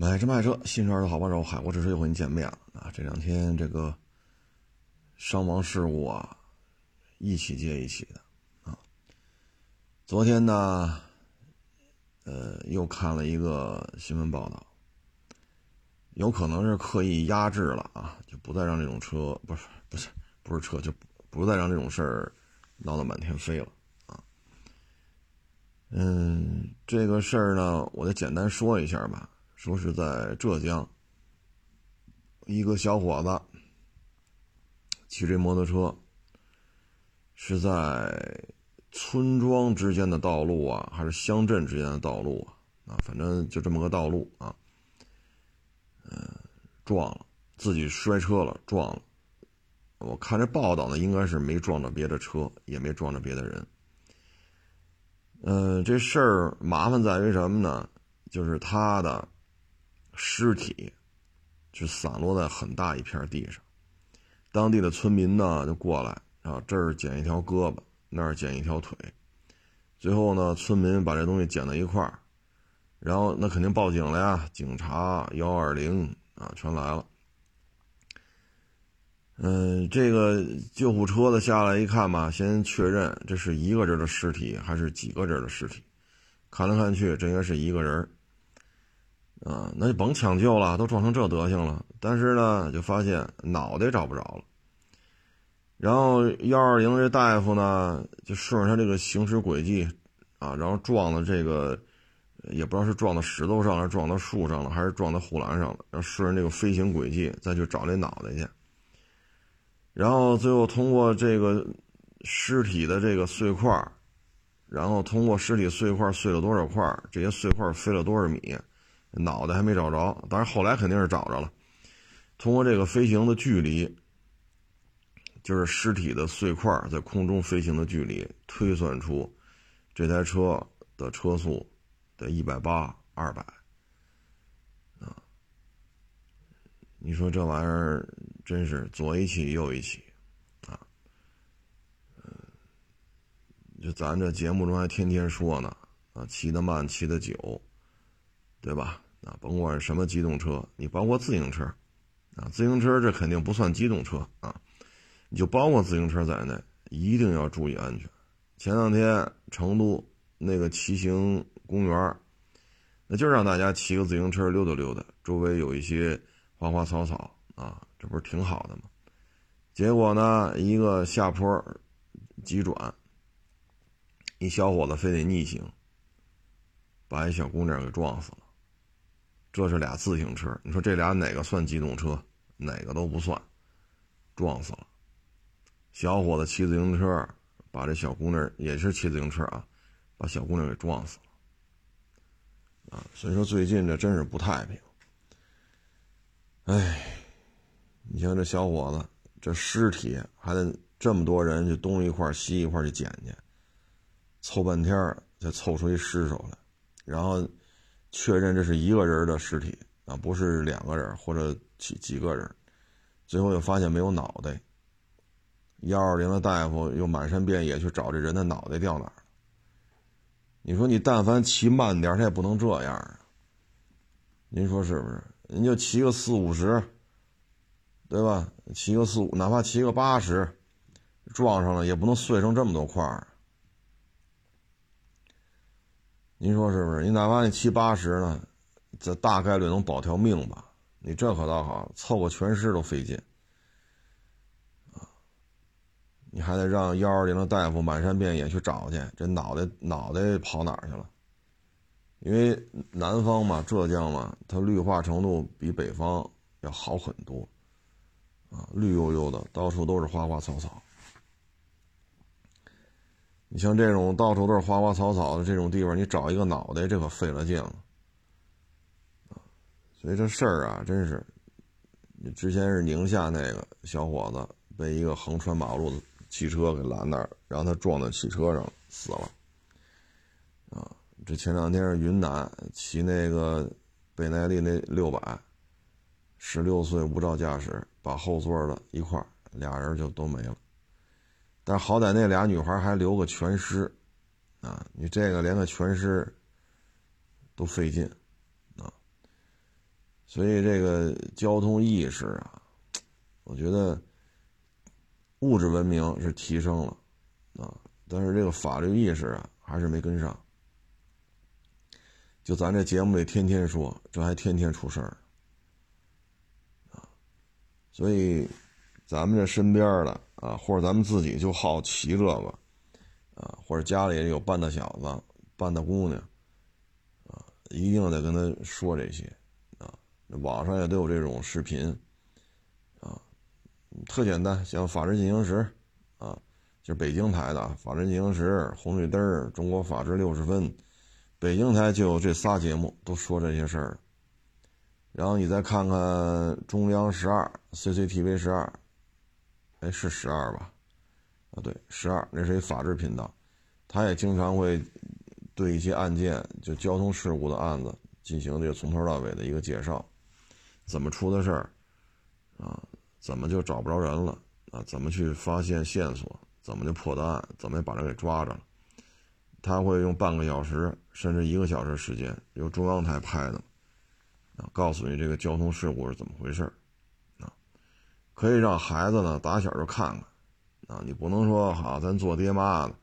买车卖车，新车的好帮手，海阔试车又和您见面了啊！这两天这个伤亡事故啊，一起接一起的啊。昨天呢，呃，又看了一个新闻报道，有可能是刻意压制了啊，就不再让这种车，不是不是不是车，就不再让这种事儿闹得满天飞了啊。嗯，这个事儿呢，我再简单说一下吧。说是在浙江，一个小伙子骑着摩托车，是在村庄之间的道路啊，还是乡镇之间的道路啊？啊，反正就这么个道路啊。嗯，撞了，自己摔车了，撞了。我看这报道呢，应该是没撞着别的车，也没撞着别的人。嗯，这事儿麻烦在于什么呢？就是他的。尸体就散落在很大一片地上，当地的村民呢就过来啊，这儿捡一条胳膊，那儿捡一条腿，最后呢，村民把这东西捡到一块儿，然后那肯定报警了呀，警察幺二零啊全来了。嗯，这个救护车的下来一看吧，先确认这是一个人的尸体还是几个人的尸体，看来看去，这应该是一个人。啊，那就甭抢救了，都撞成这德行了。但是呢，就发现脑袋找不着了。然后幺二零这大夫呢，就顺着他这个行驶轨迹，啊，然后撞到这个，也不知道是撞到石头上，还是撞到树上了，还是撞到护栏上了。然后顺着这个飞行轨迹再去找这脑袋去。然后最后通过这个尸体的这个碎块，然后通过尸体碎块碎了多少块，这些碎块飞了多少米。脑袋还没找着，但是后来肯定是找着了。通过这个飞行的距离，就是尸体的碎块在空中飞行的距离，推算出这台车的车速得一百八、二百啊！你说这玩意儿真是左一起右一起啊！嗯，就咱这节目中还天天说呢啊，骑得慢，骑得久。对吧？啊，甭管什么机动车，你包括自行车，啊，自行车这肯定不算机动车啊，你就包括自行车在内，一定要注意安全。前两天成都那个骑行公园，那就让大家骑个自行车溜达溜达，周围有一些花花草草啊，这不是挺好的吗？结果呢，一个下坡急转，一小伙子非得逆行，把一小姑娘给撞死了。这是俩自行车，你说这俩哪个算机动车？哪个都不算，撞死了。小伙子骑自行车，把这小姑娘也是骑自行车啊，把小姑娘给撞死了。啊，所以说最近这真是不太平。哎，你像这小伙子，这尸体还得这么多人就东一块西一块去捡去，凑半天才凑出一尸首来，然后。确认这是一个人的尸体啊，不是两个人或者几几个人。最后又发现没有脑袋。幺二零的大夫又满山遍野去找这人的脑袋掉哪儿了。你说你但凡骑慢点，他也不能这样啊。您说是不是？您就骑个四五十，对吧？骑个四五，哪怕骑个八十，撞上了也不能碎成这么多块儿。您说是不是？你哪怕你七八十呢，这大概率能保条命吧？你这可倒好，凑个全尸都费劲啊！你还得让幺二零的大夫满山遍野去找去，这脑袋脑袋跑哪儿去了？因为南方嘛，浙江嘛，它绿化程度比北方要好很多啊，绿油油的，到处都是花花草草。你像这种到处都是花花草草的这种地方，你找一个脑袋，这可费了劲了！所以这事儿啊，真是，之前是宁夏那个小伙子被一个横穿马路的汽车给拦那儿，然后他撞在汽车上死了啊！这前两天是云南骑那个倍耐力那六百，十六岁无照驾驶把后座的一块俩人就都没了。但好歹那俩女孩还留个全尸，啊，你这个连个全尸都费劲，啊，所以这个交通意识啊，我觉得物质文明是提升了啊，但是这个法律意识啊还是没跟上。就咱这节目里天天说，这还天天出事儿啊，所以咱们这身边的啊，或者咱们自己就好骑这个啊，或者家里有半大小子、半大姑娘啊，一定得跟他说这些。啊网上也都有这种视频，啊，特简单，像《法制进行时》，啊，就是北京台的《法制进行时》《红绿灯》《中国法制六十分》，北京台就有这仨节目，都说这些事儿。然后你再看看中央十二 CCTV 十二，哎，是十二吧？啊，对，十二，那是一法制频道，他也经常会对一些案件，就交通事故的案子进行这个从头到尾的一个介绍。怎么出的事儿，啊？怎么就找不着人了？啊？怎么去发现线索？怎么就破的案？怎么把人给抓着了？他会用半个小时甚至一个小时时间，由中央台拍的，啊，告诉你这个交通事故是怎么回事儿，可以让孩子呢打小就看看，啊，你不能说好，咱做爹妈的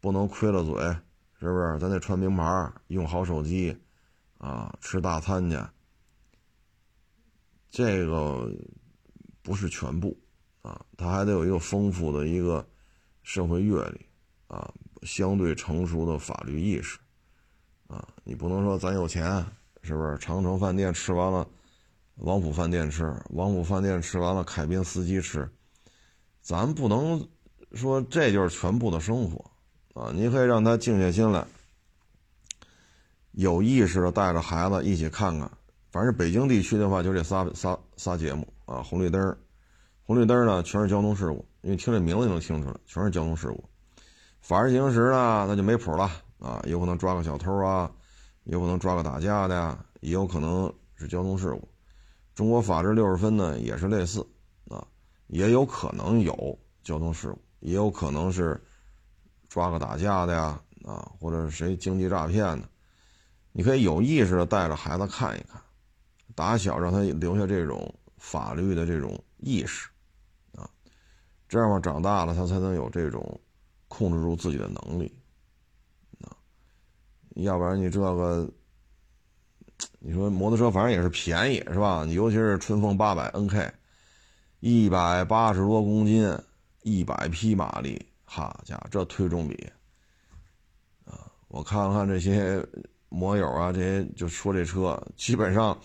不能亏了嘴，是不是？咱得穿名牌，用好手机，啊，吃大餐去。这个不是全部啊，他还得有一个丰富的一个社会阅历啊，相对成熟的法律意识啊。你不能说咱有钱，是不是？长城饭店吃完了，王府饭店吃，王府饭店吃完了，凯宾斯基吃，咱不能说这就是全部的生活啊。你可以让他静下心来，有意识的带着孩子一起看看。反正北京地区的话，就这仨仨仨节目啊，红绿灯红绿灯呢全是交通事故，因为听这名字就能听出来，全是交通事故。法制进行时呢，那就没谱了啊，有可能抓个小偷啊，有可能抓个打架的呀，也有可能是交通事故。中国法制六十分呢也是类似啊，也有可能有交通事故，也有可能是抓个打架的呀啊，或者是谁经济诈骗的，你可以有意识的带着孩子看一看。打小让他留下这种法律的这种意识，啊，这样嘛长大了他才能有这种控制住自己的能力，啊，要不然你这个，你说摩托车反正也是便宜是吧？你尤其是春风八百 NK，一百八十多公斤，一百匹马力，好家伙，这推重比，啊，我看了看这些摩友啊，这些就说这车基本上。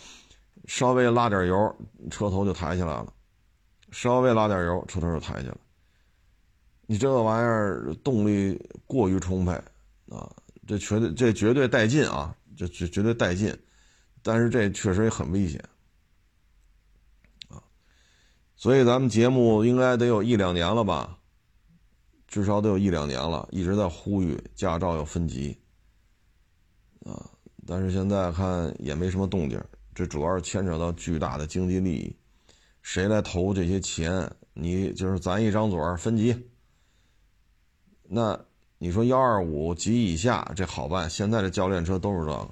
稍微拉点油，车头就抬起来了；稍微拉点油，车头就抬起来。你这个玩意儿动力过于充沛啊，这绝对这绝对带劲啊，这绝绝对带劲。但是这确实也很危险啊，所以咱们节目应该得有一两年了吧，至少得有一两年了，一直在呼吁驾照要分级啊，但是现在看也没什么动静。这主要是牵扯到巨大的经济利益，谁来投这些钱？你就是咱一张嘴分级。那你说幺二五级以下这好办，现在这教练车都是这个。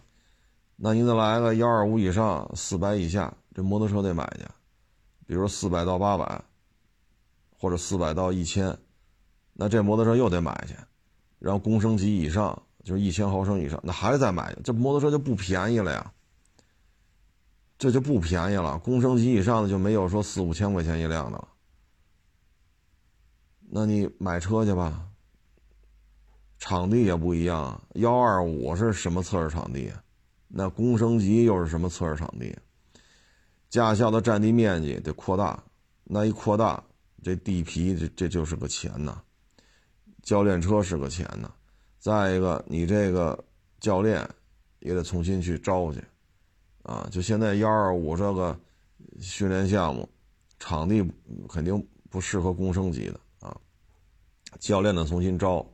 那你再来个幺二五以上四百以下，这摩托车得买去，比如四百到八百，或者四百到一千，那这摩托车又得买去。然后公升级以上就是一千毫升以上，那还得再买，这摩托车就不便宜了呀。这就不便宜了，公升级以上的就没有说四五千块钱一辆的了。那你买车去吧，场地也不一样。幺二五是什么测试场地？那工升级又是什么测试场地？驾校的占地面积得扩大，那一扩大，这地皮这这就是个钱呐。教练车是个钱呐。再一个，你这个教练也得重新去招去。啊，就现在幺二五这个训练项目，场地肯定不适合工升级的啊。教练得重新招，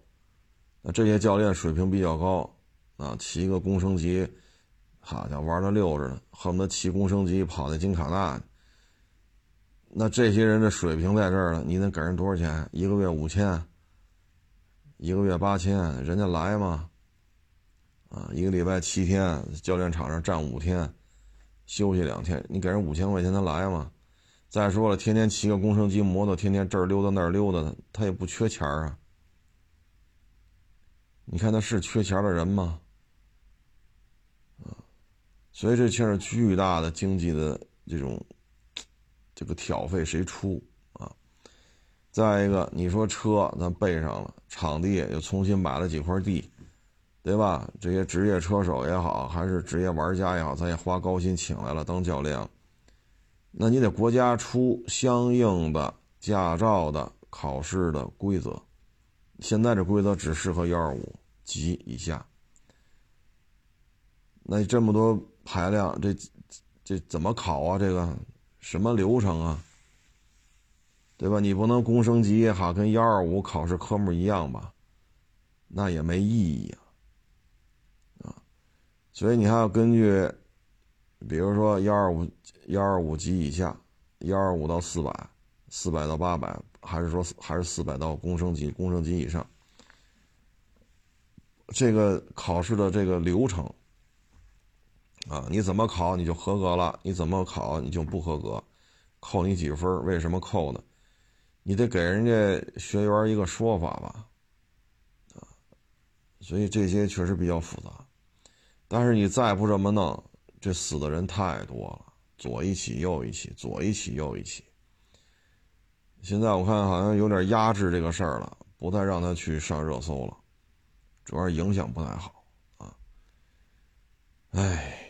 那这些教练水平比较高啊，骑个工升级，好家伙玩的溜着呢，恨不得骑工升级跑那金卡纳。那这些人的水平在这儿了，你能给人多少钱？一个月五千，一个月八千，人家来吗？啊，一个礼拜七天，教练场上站五天。休息两天，你给人五千块钱他来吗？再说了，天天骑个工升机摩托，天天这儿溜达那儿溜达的，他也不缺钱啊。你看他是缺钱的人吗？所以这牵扯巨大的经济的这种这个挑费谁出啊？再一个，你说车咱备上了，场地又重新买了几块地，对吧？这些职业车手也好，还是职业玩家也好，咱也花高薪请来了当教练，那你得国家出相应的驾照的考试的规则。现在这规则只适合幺二五级以下，那这么多排量，这这怎么考啊？这个什么流程啊？对吧？你不能工升级哈跟幺二五考试科目一样吧？那也没意义啊！啊，所以你还要根据，比如说幺二五幺二五级以下，幺二五到四百，四百到八百。还是说还是四百到工升级，工升级以上，这个考试的这个流程啊，你怎么考你就合格了，你怎么考你就不合格，扣你几分？为什么扣呢？你得给人家学员一个说法吧，啊，所以这些确实比较复杂。但是你再不这么弄，这死的人太多了，左一起右一起，左一起右一起。现在我看好像有点压制这个事儿了，不再让他去上热搜了，主要影响不太好啊。哎，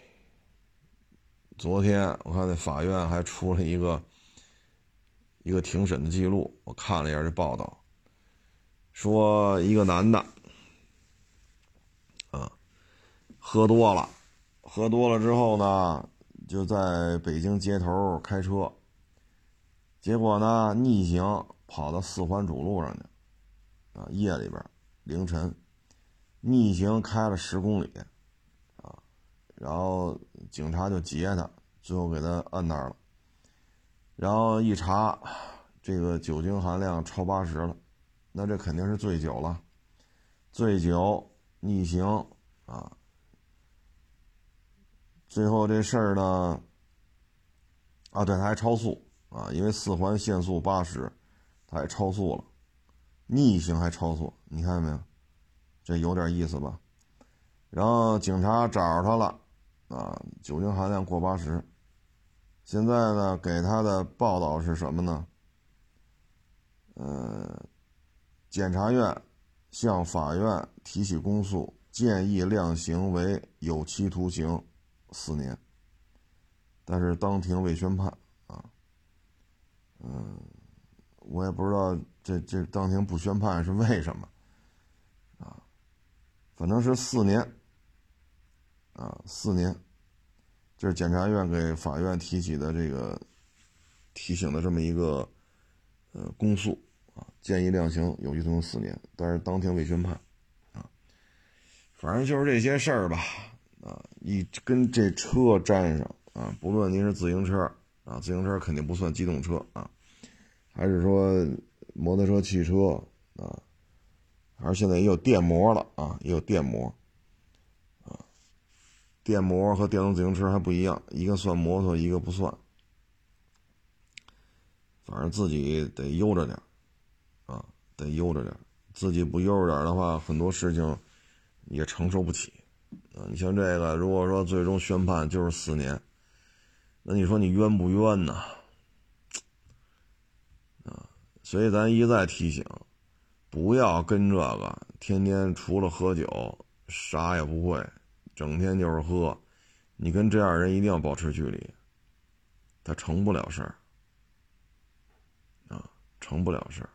昨天我看那法院还出了一个一个庭审的记录，我看了一下这报道，说一个男的啊喝多了，喝多了之后呢，就在北京街头开车。结果呢，逆行跑到四环主路上去，啊，夜里边，凌晨，逆行开了十公里，然后警察就截他，最后给他摁那儿了，然后一查，这个酒精含量超八十了，那这肯定是醉酒了，醉酒逆行啊，最后这事儿呢，啊，对，他还超速。啊，因为四环限速八十，他还超速了，逆行还超速，你看见没有？这有点意思吧？然后警察找着他了，啊，酒精含量过八十。现在呢，给他的报道是什么呢？呃，检察院向法院提起公诉，建议量刑为有期徒刑四年，但是当庭未宣判啊。嗯，我也不知道这这当庭不宣判是为什么，啊，反正是四年，啊，四年，这是检察院给法院提起的这个提醒的这么一个呃公诉啊，建议量刑有期徒刑四年，但是当庭未宣判，啊，反正就是这些事儿吧，啊，一跟这车沾上啊，不论您是自行车。啊，自行车肯定不算机动车啊，还是说摩托车、汽车啊，还是现在也有电摩了啊，也有电摩，电摩和电动自行车还不一样，一个算摩托，一个不算，反正自己得悠着点啊，得悠着点自己不悠着点的话，很多事情也承受不起啊。你像这个，如果说最终宣判就是四年。那你说你冤不冤呢？啊，所以咱一再提醒，不要跟这个天天除了喝酒啥也不会，整天就是喝。你跟这样人一定要保持距离，他成不了事儿啊，成不了事儿。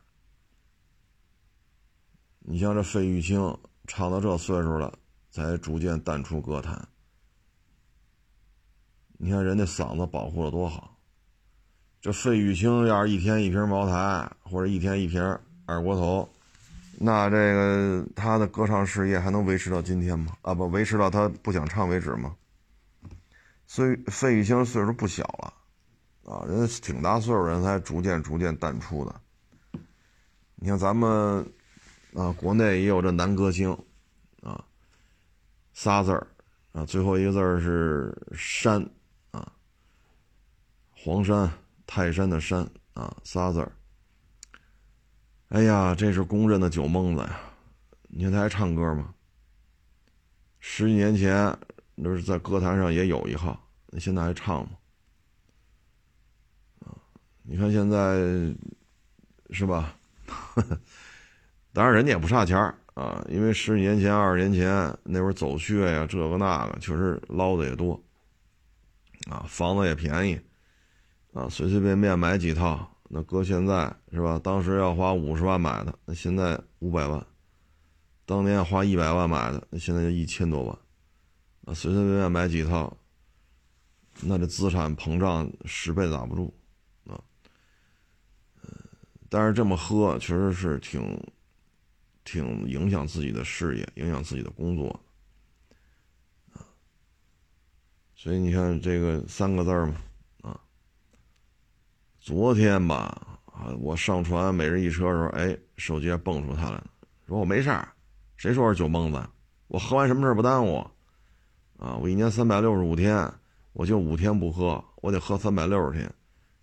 你像这费玉清唱到这岁数了，才逐渐淡出歌坛。你看人家嗓子保护的多好，这费玉清要是一天一瓶茅台，或者一天一瓶二锅头，那这个他的歌唱事业还能维持到今天吗？啊，不维持到他不想唱为止吗？所以费玉清岁数不小了，啊，人家挺大岁数人才逐渐逐渐淡出的。你看咱们啊，国内也有这男歌星，啊，仨字儿，啊，最后一个字儿是山。啊，黄山、泰山的山啊，仨字儿。哎呀，这是公认的酒蒙子呀！你看他还唱歌吗？十几年前那是在歌坛上也有一号，那现在还唱吗？啊，你看现在是吧？当然人家也不差钱啊，因为十几年前、二十年前那会儿走穴呀，这个那个确实捞的也多啊，房子也便宜啊，随随便便买几套。那搁现在是吧？当时要花五十万买的，那现在五百万；当年花一百万买的，那现在就一千多万。啊，随随便便买几套，那这资产膨胀十倍打不住啊。但是这么喝确实是挺挺影响自己的事业，影响自己的工作啊。所以你看这个三个字嘛。昨天吧，啊，我上传每日一车的时候，哎，手机还蹦出他来了，说我没事儿，谁说是酒蒙子？我喝完什么事儿不耽误？啊，我一年三百六十五天，我就五天不喝，我得喝三百六十天，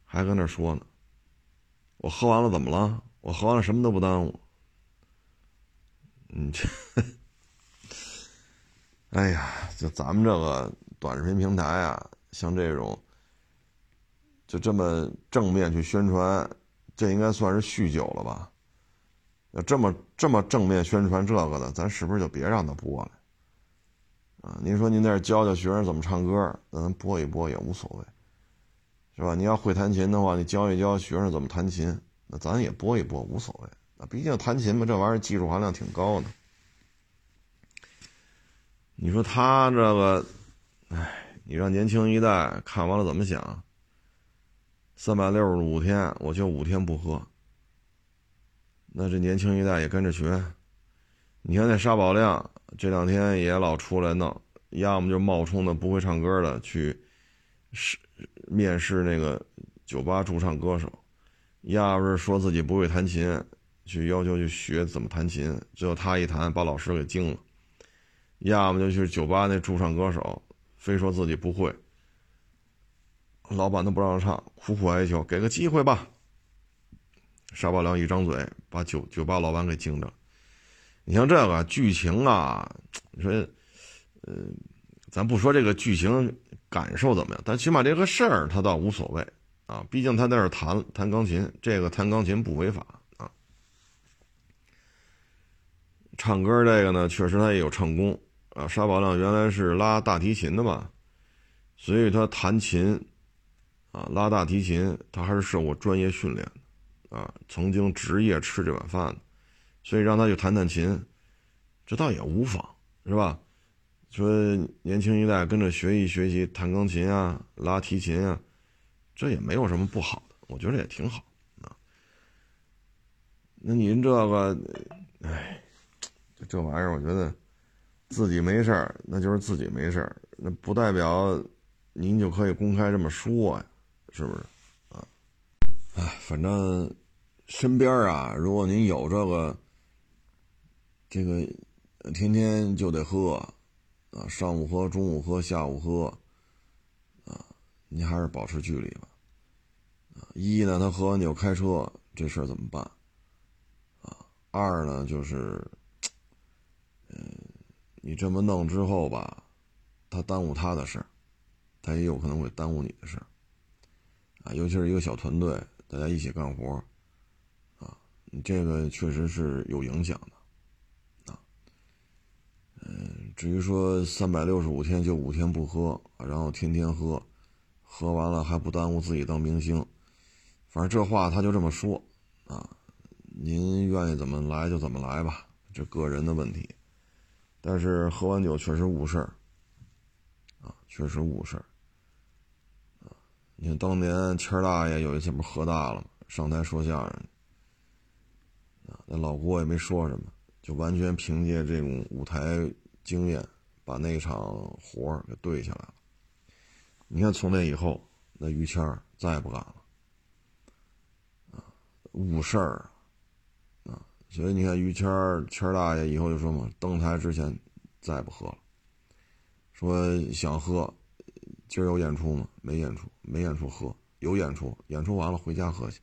还跟那说呢。我喝完了怎么了？我喝完了什么都不耽误。你，这，哎呀，就咱们这个短视频平台啊，像这种。就这么正面去宣传，这应该算是酗酒了吧？要这么这么正面宣传这个的，咱是不是就别让他播了？啊，您说您在这教教学生怎么唱歌，那咱播一播也无所谓，是吧？你要会弹琴的话，你教一教学生怎么弹琴，那咱也播一播无所谓。那毕竟弹琴嘛，这玩意儿技术含量挺高的。你说他这个，哎，你让年轻一代看完了怎么想？三百六十五天，我就五天不喝。那这年轻一代也跟着学。你看那沙宝亮这两天也老出来闹，要么就冒充的不会唱歌的去试面试那个酒吧驻唱歌手，要不是说自己不会弹琴，去要求去学怎么弹琴，最后他一弹把老师给惊了。要么就去酒吧那驻唱歌手，非说自己不会。老板都不让唱，苦苦哀求，给个机会吧。沙宝亮一张嘴，把酒酒吧老板给惊着。你像这个剧情啊，你说，呃，咱不说这个剧情感受怎么样，但起码这个事儿他倒无所谓啊。毕竟他在那儿弹弹钢琴，这个弹钢琴不违法啊。唱歌这个呢，确实他也有唱功啊。沙宝亮原来是拉大提琴的嘛，所以他弹琴。啊，拉大提琴，他还是受过专业训练的，啊，曾经职业吃这碗饭的，所以让他去弹弹琴，这倒也无妨，是吧？说年轻一代跟着学习学习弹钢琴啊，拉提琴啊，这也没有什么不好的，我觉得也挺好啊。那您这个，哎，这玩意儿，我觉得自己没事儿，那就是自己没事儿，那不代表您就可以公开这么说呀。是不是啊？哎，反正身边啊，如果您有这个，这个天天就得喝啊，上午喝，中午喝，下午喝啊，你还是保持距离吧。一呢，他喝完酒开车，这事儿怎么办？啊，二呢，就是，嗯，你这么弄之后吧，他耽误他的事儿，他也有可能会耽误你的事儿。啊，尤其是一个小团队，大家一起干活，啊，这个确实是有影响的，啊，嗯，至于说三百六十五天就五天不喝，然后天天喝，喝完了还不耽误自己当明星，反正这话他就这么说，啊，您愿意怎么来就怎么来吧，这个人的问题，但是喝完酒确实误事儿，啊，确实误事儿。你看当年谦儿大爷有一次不喝大了吗？上台说相声，啊，那老郭也没说什么，就完全凭借这种舞台经验，把那场活给对下来了。你看从那以后，那于谦儿再也不敢了，啊，误事儿，啊，所以你看于谦谦儿大爷以后就说嘛，登台之前再不喝了，说想喝。今儿有演出吗？没演出，没演出喝，有演出，演出完了回家喝去，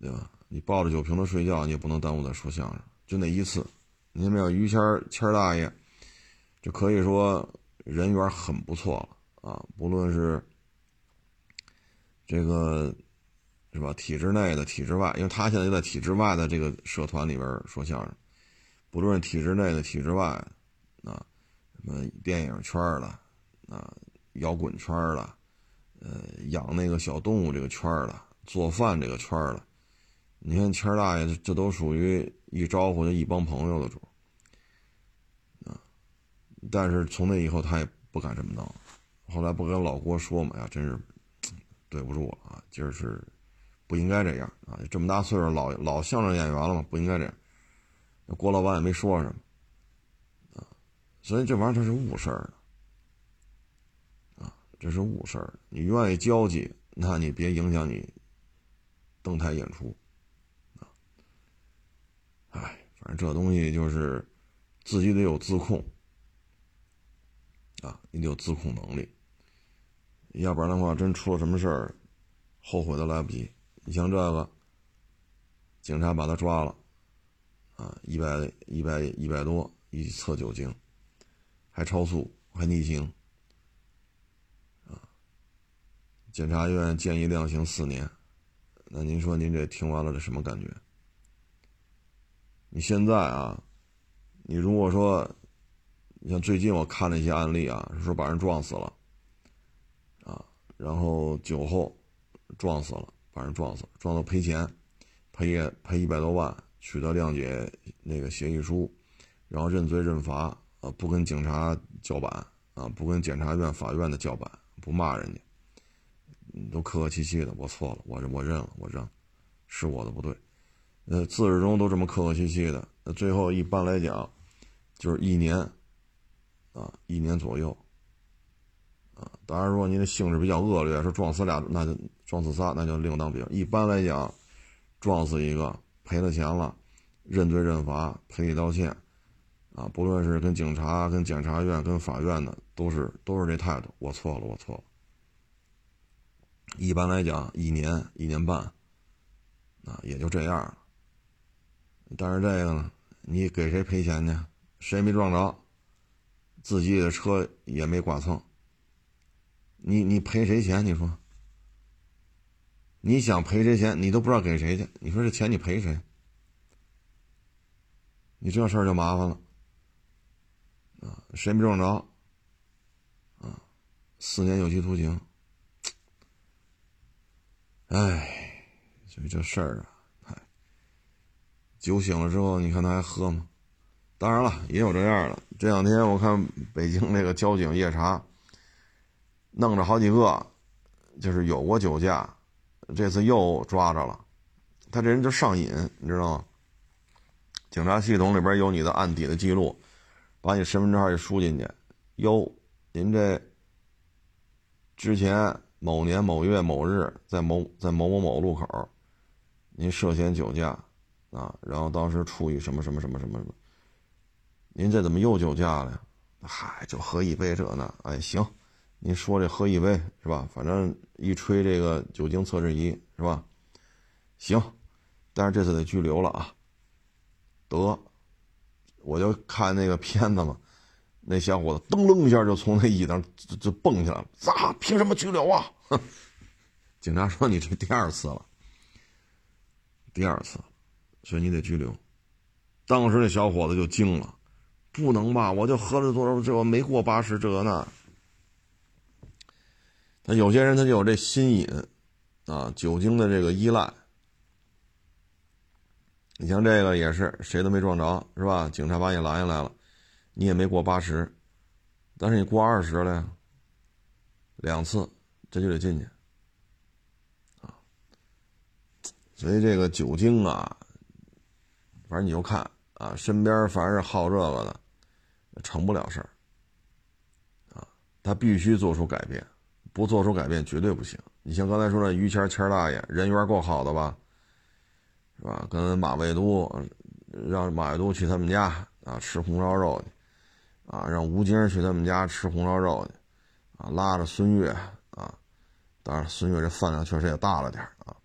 对吧？你抱着酒瓶子睡觉，你也不能耽误他说相声。就那一次，你看没有？于谦谦大爷，就可以说人缘很不错了啊！不论是这个是吧，体制内的、体制外，因为他现在就在体制外的这个社团里边说相声。不论体制内的、体制外，啊，什么电影圈的，啊，摇滚圈的，呃，养那个小动物这个圈的，做饭这个圈的，你看谦大爷，这这都属于一招呼就一帮朋友的主，啊，但是从那以后他也不敢这么弄，后来不跟老郭说嘛，呀，真是对不住了啊，今儿是不应该这样啊，这么大岁数老老相声演员了嘛，不应该这样。郭老板也没说什么，啊，所以这玩意儿它是误事儿，这是误事儿。你愿意交际，那你别影响你登台演出，啊，哎，反正这东西就是自己得有自控，啊，你得有自控能力，要不然的话，真出了什么事儿，后悔都来不及。你像这个，警察把他抓了。啊，一百一百一百多一测酒精，还超速，还逆行，啊！检察院建议量刑四年，那您说您这听完了这什么感觉？你现在啊，你如果说，你像最近我看了一些案例啊，说把人撞死了，啊，然后酒后撞死了，把人撞死，撞到赔钱，赔也赔一百多万。取得谅解那个协议书，然后认罪认罚啊，不跟警察叫板啊，不跟检察院、法院的叫板，不骂人家，都客客气气的。我错了，我认我认了，我认，是我的不对。呃，自始终都这么客客气气的。那最后一般来讲，就是一年啊，一年左右啊。当然说您的性质比较恶劣，说撞死俩，那就撞死仨，那就另当别论。一般来讲，撞死一个。赔了钱了，认罪认罚，赔礼道歉，啊，不论是跟警察、跟检察院、跟法院的，都是都是这态度。我错了，我错了。一般来讲，一年、一年半，啊，也就这样了。但是这个呢，你给谁赔钱去？谁没撞着？自己的车也没剐蹭。你你赔谁钱？你说？你想赔谁钱，你都不知道给谁去。你说这钱你赔谁？你这事儿就麻烦了啊！谁没撞着啊？四年有期徒刑。哎，所以这事儿啊，嗨，酒醒了之后，你看他还喝吗？当然了，也有这样的。这两天我看北京那个交警夜查，弄着好几个，就是有过酒驾。这次又抓着了，他这人就上瘾，你知道吗？警察系统里边有你的案底的记录，把你身份证号一输进去，哟，您这之前某年某月某日在某在某某某路口，您涉嫌酒驾啊，然后当时处于什么什么什么什么什么，您这怎么又酒驾了？嗨，就喝一杯这呢，哎，行。您说这喝一杯是吧？反正一吹这个酒精测试仪是吧？行，但是这次得拘留了啊。得，我就看那个片子嘛，那小伙子噔楞一下就从那椅子上就就蹦起来了，咋？凭什么拘留啊？警察说你这第二次了，第二次，所以你得拘留。当时那小伙子就惊了，不能吧？我就喝了多少？这我没过八十，这呢？那有些人他就有这心瘾，啊，酒精的这个依赖。你像这个也是，谁都没撞着，是吧？警察把你拦下来了，你也没过八十，但是你过二十了呀，两次这就得进去，啊。所以这个酒精啊，反正你就看啊，身边凡是好这个的，成不了事儿，啊，他必须做出改变。不做出改变绝对不行。你像刚才说的于谦谦大爷，人缘够好的吧？是吧？跟马未都让马未都去他们家啊吃红烧肉去，啊让吴京去他们家吃红烧肉去，啊拉着孙越啊当然孙越这饭量确实也大了点啊。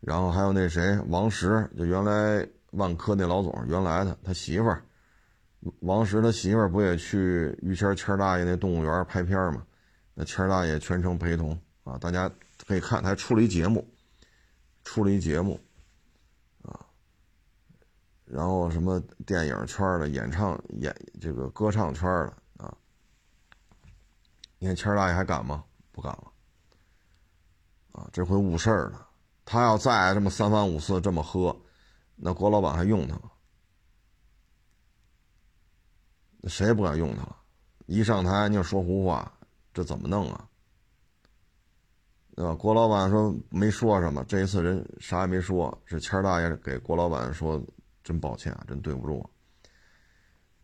然后还有那谁王石，就原来万科那老总，原来的他媳妇儿王石他媳妇儿不也去于谦谦大爷那动物园拍片吗？那谦大爷全程陪同啊，大家可以看，他还出了一节目，出了一节目。然后什么电影圈的、演唱演这个歌唱圈的啊，你看谦大爷还敢吗？不敢了啊！这回误事儿了。他要再这么三番五次这么喝，那郭老板还用他吗？谁也不敢用他了。一上台你就说胡话，这怎么弄啊？对吧？郭老板说没说什么，这一次人啥也没说，是谦大爷给郭老板说真抱歉啊，真对不住。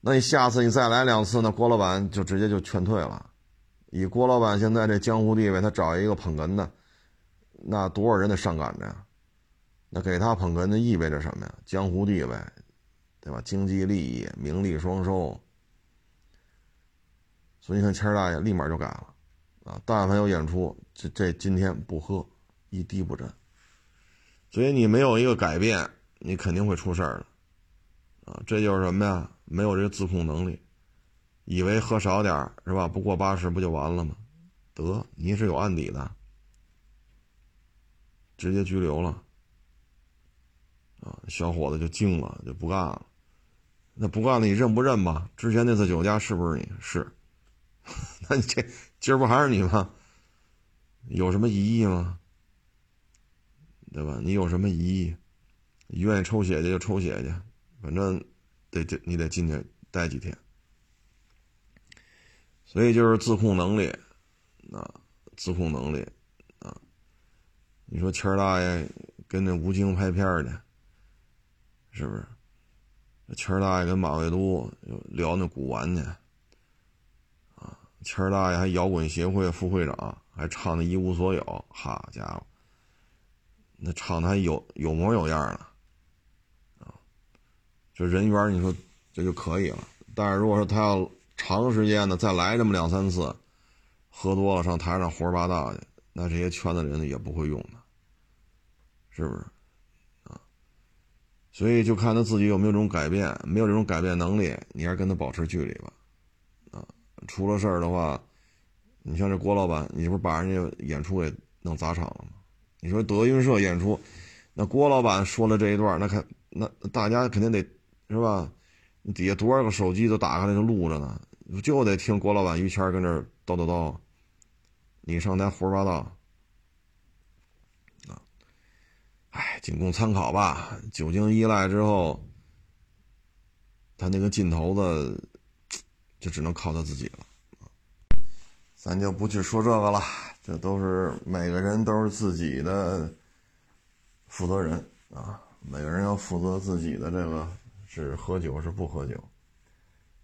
那你下次你再来两次，那郭老板就直接就劝退了。以郭老板现在这江湖地位，他找一个捧哏的。那多少人得上赶着呀？那给他捧哏的意味着什么呀？江湖地位，对吧？经济利益、名利双收。所以你看，谦大爷立马就改了啊！但凡有演出，这这今天不喝，一滴不沾。所以你没有一个改变，你肯定会出事儿的啊！这就是什么呀？没有这个自控能力，以为喝少点是吧？不过八十不就完了吗？得，你是有案底的。直接拘留了，啊，小伙子就惊了，就不干了。那不干了，你认不认吧？之前那次酒驾是不是你？是。那你这今儿不还是你吗？有什么疑义吗？对吧？你有什么疑义？你愿意抽血去就抽血去，反正得这你得进去待几天。所以就是自控能力，啊，自控能力啊。你说谦大爷跟那吴京拍片去，是不是？谦大爷跟马未都聊那古玩去，啊，谦大爷还摇滚协会副会长，还唱的一无所有，好家伙，那唱的还有有模有样的，这人缘你说这就可以了。但是如果说他要长时间的再来这么两三次，喝多了上台上胡说八道去，那这些圈子人也不会用的。是不是啊？所以就看他自己有没有这种改变，没有这种改变能力，你还是跟他保持距离吧。啊，出了事儿的话，你像这郭老板，你不是把人家演出给弄砸场了吗？你说德云社演出，那郭老板说了这一段，那看那大家肯定得是吧？你底下多少个手机都打开了就录着呢，就得听郭老板于谦跟这叨叨叨，你上台胡说八道。哎，仅供参考吧。酒精依赖之后，他那个劲头子，就只能靠他自己了。咱就不去说这个了，这都是每个人都是自己的负责人啊。每个人要负责自己的这个是喝酒是不喝酒，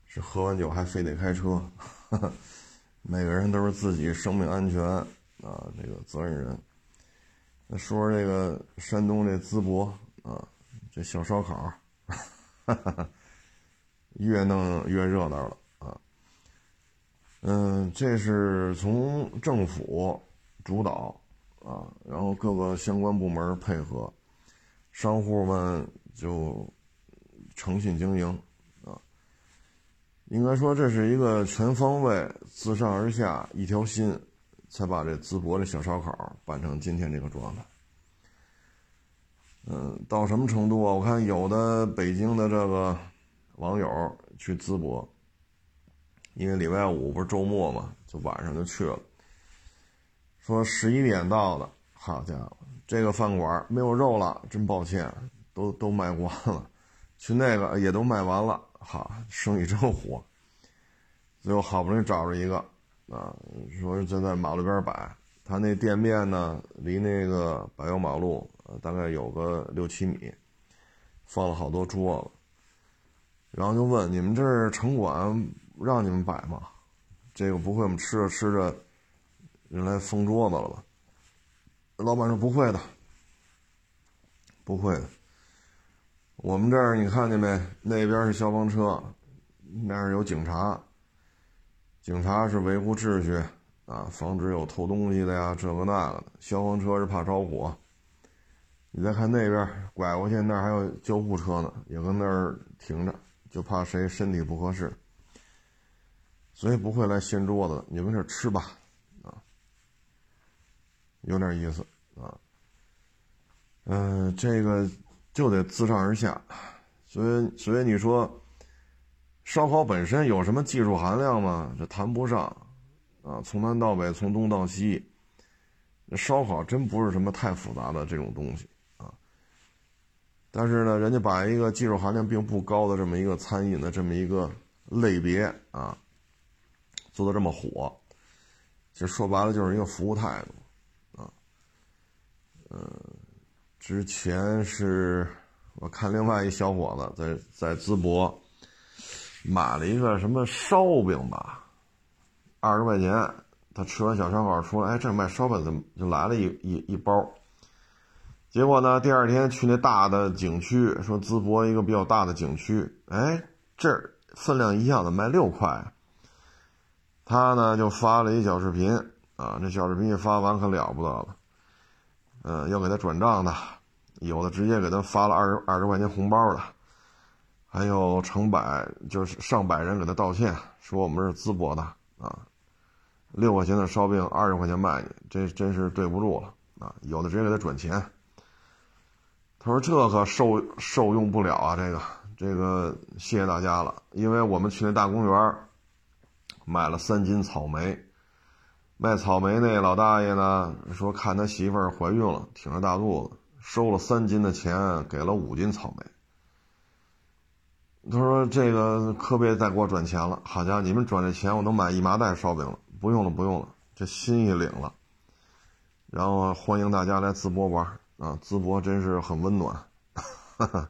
是喝完酒还非得开车。每个人都是自己生命安全啊这个责任人。那说这个山东这淄博啊，这小烧烤，越弄越热闹了啊。嗯，这是从政府主导啊，然后各个相关部门配合，商户们就诚信经营啊。应该说这是一个全方位、自上而下一条心。才把这淄博的小烧烤办成今天这个状态。嗯，到什么程度啊？我看有的北京的这个网友去淄博，因为礼拜五不是周末嘛，就晚上就去了。说十一点到的，好家伙，这个饭馆没有肉了，真抱歉，都都卖光了。去那个也都卖完了，哈，生意真火。最后好不容易找着一个。啊，说就在马路边摆，他那店面呢，离那个柏油马路大概有个六七米，放了好多桌子，然后就问你们这儿城管让你们摆吗？这个不会我们吃着吃着人来封桌子了吧？老板说不会的，不会的，我们这儿你看见没？那边是消防车，那儿有警察。警察是维护秩序，啊，防止有偷东西的呀，这个那个的。消防车是怕着火。你再看那边拐过去，那儿还有救护车呢，也搁那儿停着，就怕谁身体不合适，所以不会来掀桌子。你们这吃吧，啊，有点意思啊。嗯，这个就得自上而下，所以所以你说烧烤本身有什么技术含量吗？这谈不上啊。从南到北，从东到西，烧烤真不是什么太复杂的这种东西。啊但是呢，人家把一个技术含量并不高的这么一个餐饮的这么一个类别啊，做的这么火，其实说白了就是一个服务态度啊。嗯，之前是我看另外一小伙子在在淄博买了一个什么烧饼吧，二十块钱，他吃完小烧烤出来，哎，这卖烧饼怎么就来了一一一包？结果呢？第二天去那大的景区，说淄博一个比较大的景区，哎，这儿分量一样的卖六块。他呢就发了一小视频啊，这小视频一发完可了不得了，嗯，要给他转账的，有的直接给他发了二十二十块钱红包的，还有成百就是上百人给他道歉，说我们是淄博的啊，六块钱的烧饼二十块钱卖你，这真是对不住了啊，有的直接给他转钱。他说：“这可受受用不了啊，这个这个，谢谢大家了。因为我们去那大公园买了三斤草莓，卖草莓那老大爷呢说看他媳妇儿怀孕了，挺着大肚子，收了三斤的钱，给了五斤草莓。他说这个可别再给我转钱了，好家伙，你们转这钱，我能买一麻袋烧饼了。不用了，不用了，这心意领了。然后欢迎大家来淄博玩。”啊，淄博真是很温暖，哈 哈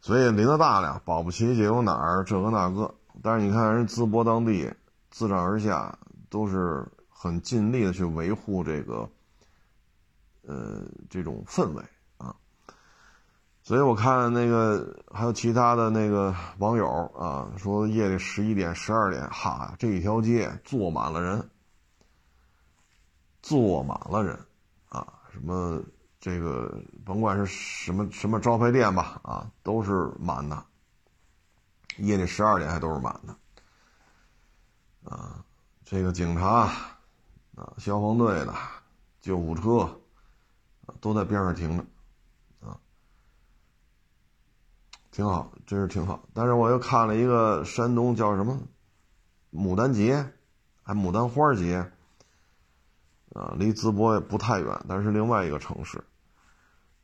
所以林子大了，保不齐就有哪儿这个那个。但是你看人淄博当地自上而下都是很尽力的去维护这个，呃，这种氛围啊。所以我看那个还有其他的那个网友啊，说夜里十一点、十二点，哈，这一条街坐满了人，坐满了人啊，什么。这个甭管是什么什么招牌店吧，啊，都是满的。夜里十二点还都是满的，啊，这个警察啊，消防队的救护车都在边上停着，啊，挺好，真是挺好。但是我又看了一个山东叫什么牡丹节，还牡丹花节，啊，离淄博也不太远，但是另外一个城市。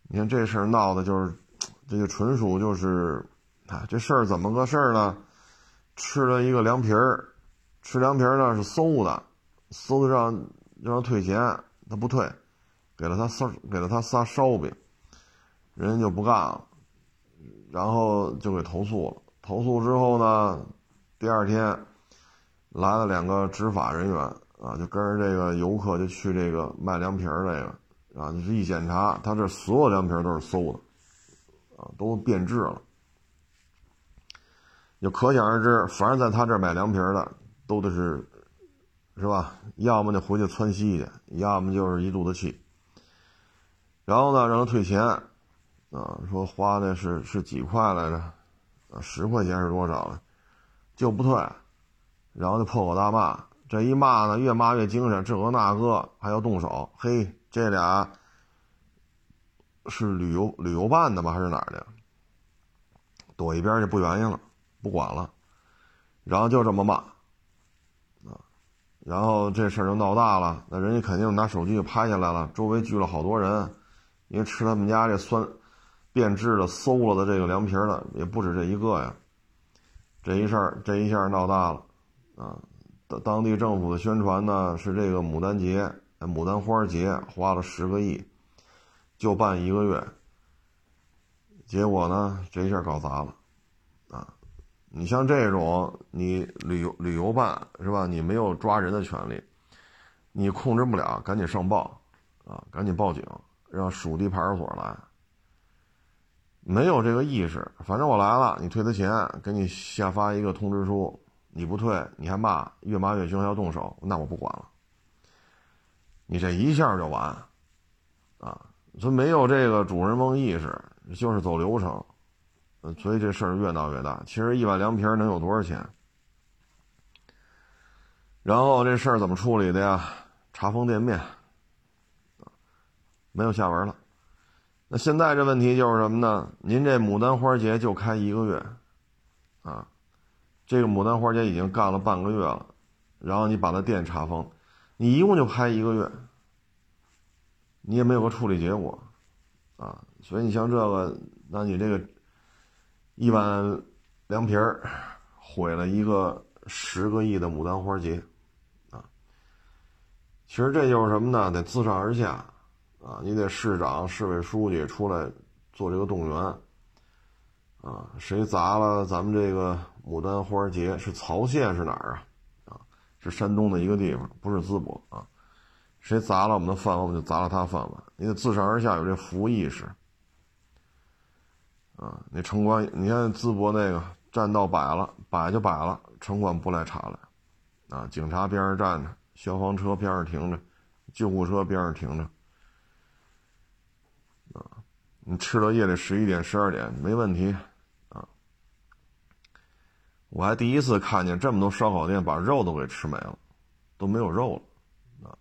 你看这事儿闹的，就是，这就纯属就是，啊，这事儿怎么个事儿呢？吃了一个凉皮儿，吃凉皮儿呢是馊的，馊的让让他退钱，他不退，给了他仨给了他仨烧饼，人家就不干了，然后就给投诉了。投诉之后呢，第二天来了两个执法人员啊，就跟着这个游客就去这个卖凉皮儿这个。啊！你是一检查，他这所有凉皮儿都是馊的，啊，都变质了。就可想而知，凡是在他这儿买凉皮儿的，都得是，是吧？要么就回去窜稀去，要么就是一肚子气。然后呢，让他退钱，啊，说花的是是几块来着？啊，十块钱是多少了？就不退，然后就破口大骂。这一骂呢，越骂越精神，这个那个还要动手，嘿。这俩是旅游旅游办的吗？还是哪儿的？躲一边去不原因了，不管了，然后就这么骂啊，然后这事儿就闹大了。那人家肯定拿手机就拍下来了，周围聚了好多人，因为吃他们家这酸变质的馊了的这个凉皮的也不止这一个呀。这一事儿这一下闹大了啊！当当地政府的宣传呢是这个牡丹节。牡丹花节花了十个亿，就办一个月，结果呢，这一下搞砸了，啊！你像这种，你旅游旅游办是吧？你没有抓人的权利，你控制不了，赶紧上报，啊，赶紧报警，让属地派出所来。没有这个意识，反正我来了，你退他钱，给你下发一个通知书，你不退，你还骂，越骂越凶，要动手，那我不管了。你这一下就完，啊，所以没有这个主人翁意识，就是走流程，所以这事儿越闹越大。其实一碗凉皮能有多少钱？然后这事儿怎么处理的呀？查封店面，没有下文了。那现在这问题就是什么呢？您这牡丹花节就开一个月，啊，这个牡丹花节已经干了半个月了，然后你把那店查封，你一共就开一个月，你也没有个处理结果，啊，所以你像这个，那你这个一碗凉皮儿毁了一个十个亿的牡丹花节，啊，其实这就是什么呢？得自上而下。啊，你得市长、市委书记出来做这个动员。啊，谁砸了咱们这个牡丹花节？是曹县是哪儿啊？啊，是山东的一个地方，不是淄博啊。谁砸了我们的饭碗，我们就砸了他饭碗。你得自上而下有这服务意识。啊，那城管，你看淄博那个占道摆了，摆就摆了，城管不来查了。啊，警察边上站着，消防车边上停着，救护车边上停着。你吃到夜里十一点、十二点没问题，啊！我还第一次看见这么多烧烤店把肉都给吃没了，都没有肉了，啊！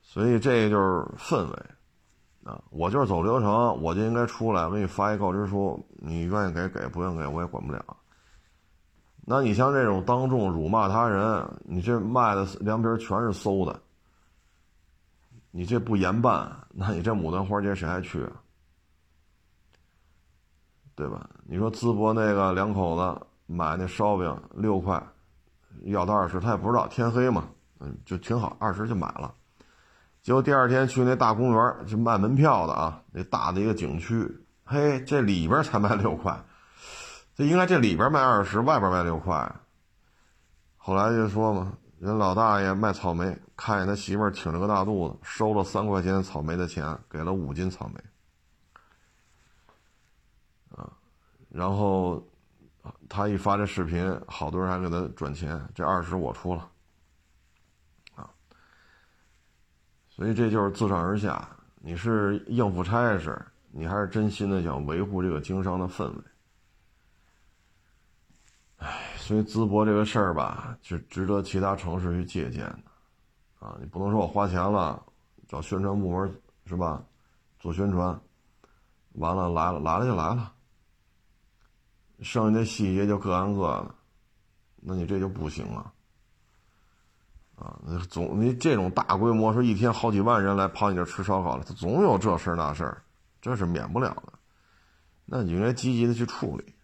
所以这就是氛围，啊！我就是走流程，我就应该出来，我给你发一告知书，你愿意给给，不愿意给我也管不了。那你像这种当众辱骂他人，你这卖的凉皮全是馊的。你这不严办，那你这牡丹花节谁还去啊？对吧？你说淄博那个两口子买那烧饼六块，要到二十，他也不知道天黑嘛，嗯，就挺好，二十就买了。结果第二天去那大公园，就卖门票的啊，那大的一个景区，嘿，这里边才卖六块，这应该这里边卖二十，外边卖六块。后来就说嘛。人老大爷卖草莓，看见他媳妇儿挺着个大肚子，收了三块钱草莓的钱，给了五斤草莓。啊，然后他一发这视频，好多人还给他转钱，这二十我出了。啊，所以这就是自上而下，你是应付差事，你还是真心的想维护这个经商的氛围。所以淄博这个事儿吧，是值得其他城市去借鉴的，啊，你不能说我花钱了，找宣传部门是吧，做宣传，完了来了来了就来了，剩下的细节就各安各的，那你这就不行了，啊，那总你这种大规模说一天好几万人来跑你这吃烧烤了，他总有这事儿那事儿，这是免不了的，那你应该积极的去处理。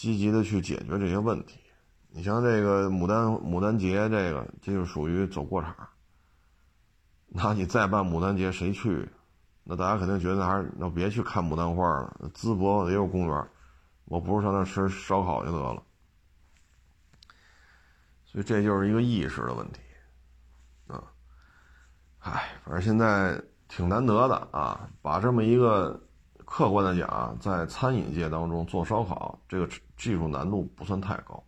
积极的去解决这些问题，你像这个牡丹牡丹节，这个这就属于走过场。那你再办牡丹节，谁去？那大家肯定觉得还是那别去看牡丹花了。淄博也有公园，我不如上那吃烧烤就得了。所以这就是一个意识的问题，啊，唉，反正现在挺难得的啊，把这么一个。客观的讲，在餐饮界当中做烧烤，这个技术难度不算太高。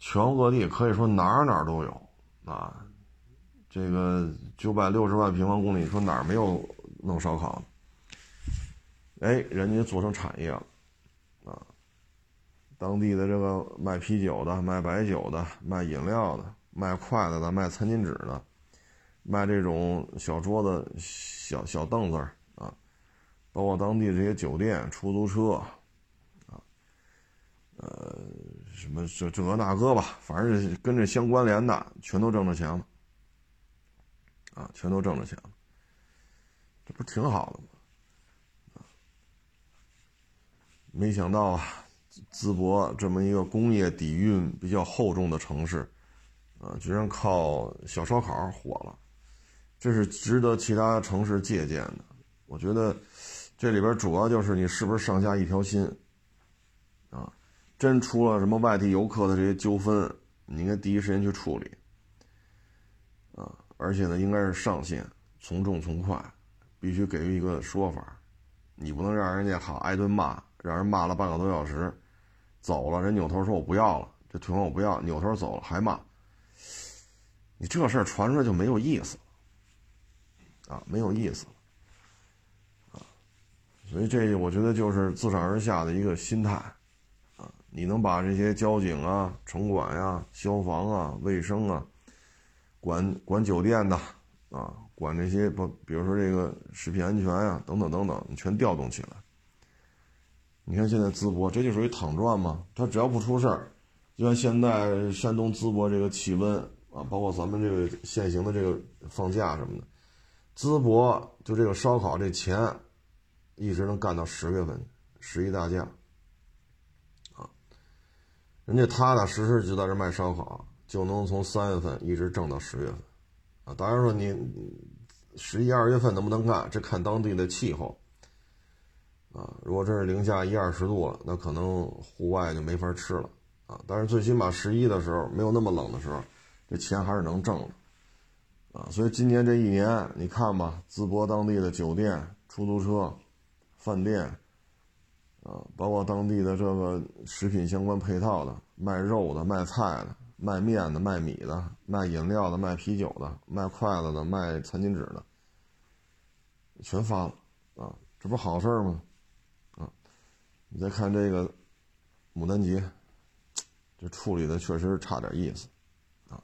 全国各地可以说哪儿哪儿都有啊，这个九百六十万平方公里，说哪儿没有弄烧烤？哎，人家做成产业了啊！当地的这个卖啤酒的、卖白酒的、卖饮料的、卖筷子的、卖餐巾纸的、卖这种小桌子、小小凳子儿。包括当地这些酒店、出租车，啊，呃，什么这这个那个吧，反正是跟这相关联的，全都挣着钱了，啊，全都挣着钱了，这不挺好的吗？没想到啊，淄博这么一个工业底蕴比较厚重的城市，啊，居然靠小烧烤火了，这是值得其他城市借鉴的。我觉得。这里边主要就是你是不是上下一条心，啊，真出了什么外地游客的这些纠纷，你应该第一时间去处理，啊，而且呢，应该是上线，从重从快，必须给予一个说法，你不能让人家好挨顿骂，让人骂了半个多小时，走了，人扭头说我不要了，这退款我不要，扭头走了还骂，你这事儿传出来就没有意思啊，没有意思。所以这我觉得就是自上而下的一个心态啊。你能把这些交警啊、城管呀、消防啊、卫生啊，管管酒店的啊，管这些不，比如说这个食品安全呀，等等等等，你全调动起来。你看现在淄博，这就属于躺赚嘛。他只要不出事儿，就像现在山东淄博这个气温啊，包括咱们这个现行的这个放假什么的，淄博就这个烧烤这钱，一直能干到十月份，十一大假啊。人家踏踏实实就在这卖烧烤，就能从三月份一直挣到十月份啊。当然说你十一二月份能不能干，这看当地的气候。啊，如果这是零下一二十度了，那可能户外就没法吃了啊。但是最起码十一的时候没有那么冷的时候，这钱还是能挣的啊。所以今年这一年，你看吧，淄博当地的酒店、出租车、饭店啊，包括当地的这个食品相关配套的，卖肉的、卖菜的、卖面的、卖米的、卖饮料的、卖啤酒的、卖筷子的、卖餐巾纸的，全发了啊，这不好事吗？啊你再看这个牡丹节，这处理的确实差点意思，啊，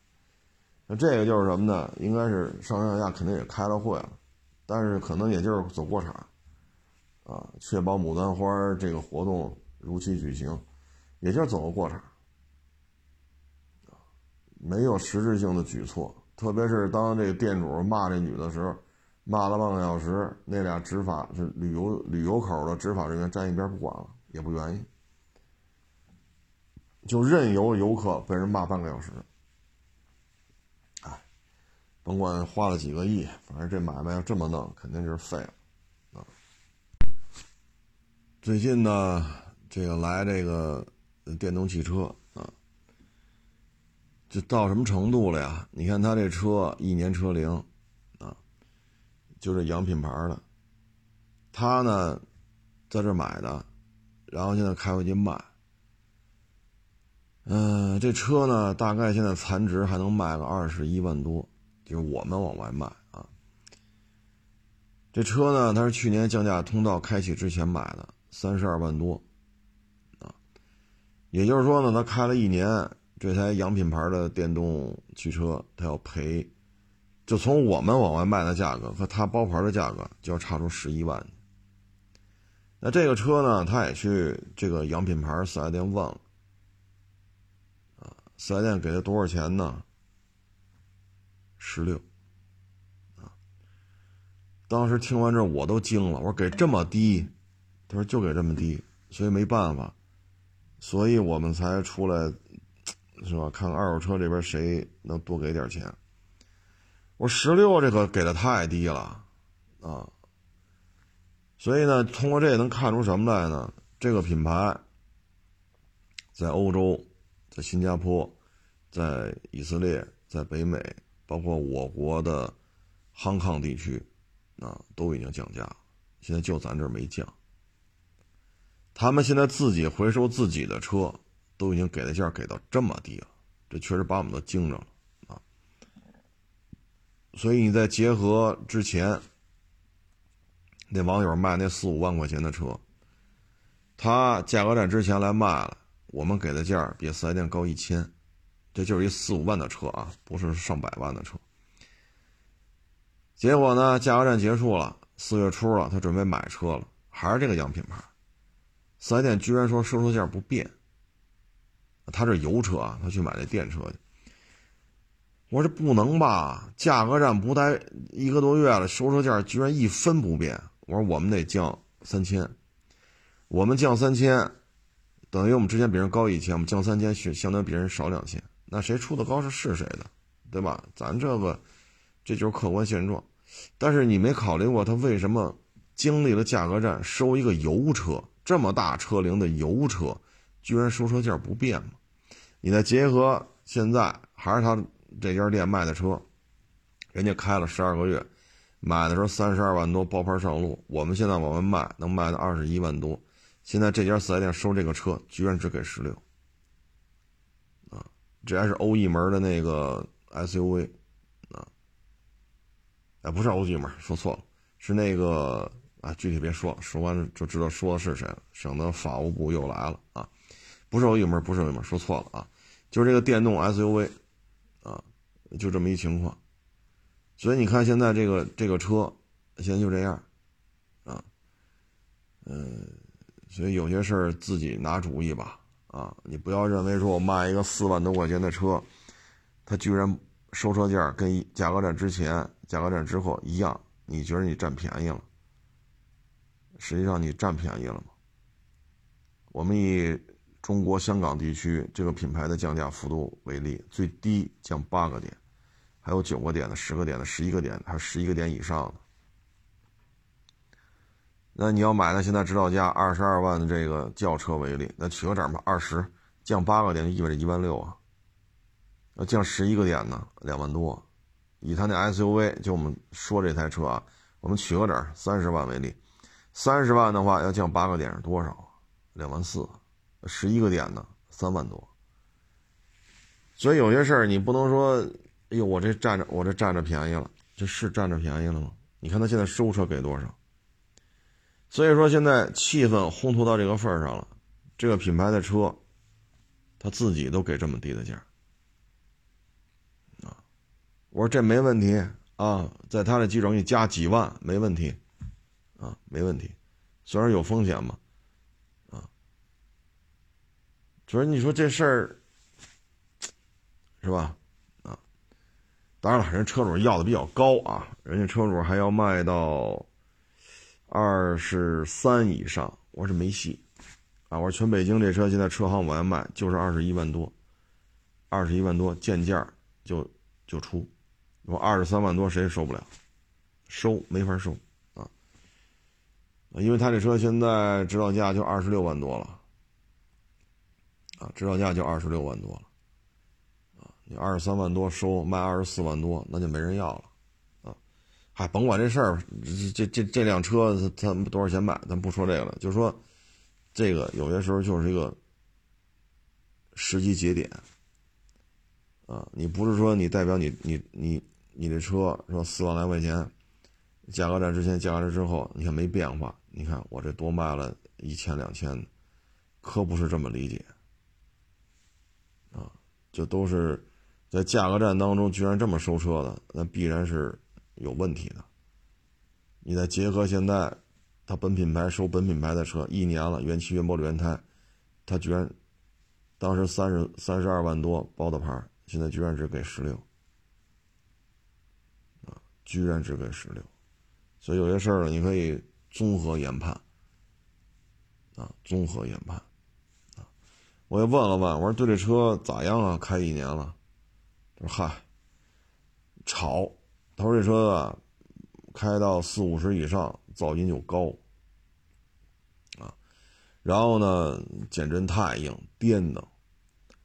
那这个就是什么呢？应该是上上下下肯定也开了会了，但是可能也就是走过场，啊，确保牡丹花这个活动如期举行，也就是走个过场，没有实质性的举措。特别是当这个店主骂这女的时候，骂了半个小时，那俩执法是旅游旅游口的执法人员站一边不管了。也不愿意，就任由游客被人骂半个小时。甭管花了几个亿，反正这买卖要这么弄，肯定就是废了。最近呢，这个来这个电动汽车啊，就到什么程度了呀？你看他这车一年车龄啊，就这洋品牌的，他呢在这买的。然后现在开回去卖，嗯，这车呢，大概现在残值还能卖个二十一万多，就是我们往外卖啊。这车呢，它是去年降价通道开启之前买的，三十二万多，啊，也就是说呢，他开了一年，这台洋品牌的电动汽车，他要赔，就从我们往外卖的价格和他包牌的价格，就要差出十一万。那这个车呢？他也去这个洋品牌四 S 店问了，啊，四 S 店给他多少钱呢？十六，啊，当时听完这我都惊了，我说给这么低，他说就给这么低，所以没办法，所以我们才出来，是吧？看看二手车这边谁能多给点钱。我说十六这个给的太低了，啊。所以呢，通过这能看出什么来呢？这个品牌在欧洲、在新加坡、在以色列、在北美，包括我国的康康地区，啊，都已经降价。现在就咱这儿没降。他们现在自己回收自己的车，都已经给的价给到这么低了，这确实把我们都惊着了啊！所以你再结合之前。那网友卖那四五万块钱的车，他价格战之前来卖了，我们给的价比四 S 店高一千，这就是一四五万的车啊，不是上百万的车。结果呢，价格战结束了，四月初了，他准备买车了，还是这个洋品牌，四 S 店居然说收车价不变。他这油车啊，他去买那电车去。我说这不能吧，价格战不待一个多月了，收车价居然一分不变。我说我们得降三千，我们降三千，等于我们之前比人高一千，我们降三千，相相当于比人少两千。那谁出的高是是谁的，对吧？咱这个这就是客观现状。但是你没考虑过他为什么经历了价格战，收一个油车这么大车龄的油车，居然收车价不变吗？你再结合现在还是他这家店卖的车，人家开了十二个月。买的时候三十二万多包牌上路，我们现在往外卖能卖到二十一万多，现在这家四 S 店收这个车居然只给十六，啊，这还是欧翼门的那个 SUV 哎，不是欧几门，说错了，是那个啊，具体别说，说完了就知道说的是谁了，省得法务部又来了啊。不是欧几门，不是欧几门，说错了啊，就是这个电动 SUV，啊，就这么一情况。所以你看现在这个这个车，现在就这样，啊，嗯，所以有些事儿自己拿主意吧，啊，你不要认为说我卖一个四万多块钱的车，他居然。收车价跟价格战之前、价格战之后一样，你觉得你占便宜了？实际上你占便宜了吗？我们以中国香港地区这个品牌的降价幅度为例，最低降八个点，还有九个点的、十个点的、十一个点，还有十一个点以上的。那你要买的现在指导价二十二万的这个轿车为例，那取个整吧，二十降八个点就意味着一万六啊。要降十一个点呢，两万多。以他那 SUV，就我们说这台车啊，我们取个整，三十万为例，三十万的话要降八个点是多少？两万四。十一个点呢，三万多。所以有些事儿你不能说，哎呦，我这占着我这占着便宜了，这是占着便宜了吗？你看他现在收车给多少？所以说现在气氛烘托到这个份儿上了，这个品牌的车，他自己都给这么低的价。啊我说这没问题啊，在他的基础上你加几万没问题，啊，没问题，虽然有风险嘛，啊，主要你说这事儿是吧？啊，当然了，人车主要的比较高啊，人家车主还要卖到二十三以上，我说没戏，啊，我说全北京这车现在车行往外卖就是二十一万多，二十一万多见价就就出。我二十三万多，谁也收不了，收没法收！因为他这车现在指导价就二十六万多了，啊，指导价就二十六万多了，啊，你二十三万多收卖二十四万多，那就没人要了，啊，嗨，甭管这事儿，这这这这辆车它它多少钱买，咱不说这个了，就说这个有些时候就是一个时机节点，啊，你不是说你代表你你你。你这车说四万来块钱，价格战之前、价格战之后，你看没变化。你看我这多卖了一千两千，可不是这么理解啊！就都是在价格战当中居然这么收车的，那必然是有问题的。你再结合现在，他本品牌收本品牌的车一年了，原漆、原玻璃、原胎，他居然当时三十三十二万多包的牌，现在居然只给十六。居然只给十六，所以有些事儿呢，你可以综合研判，啊，综合研判，啊，我也问了问，我说对这车咋样啊？开一年了，他说嗨，吵，他说这车啊，开到四五十以上噪音就高，啊，然后呢，减震太硬，颠的，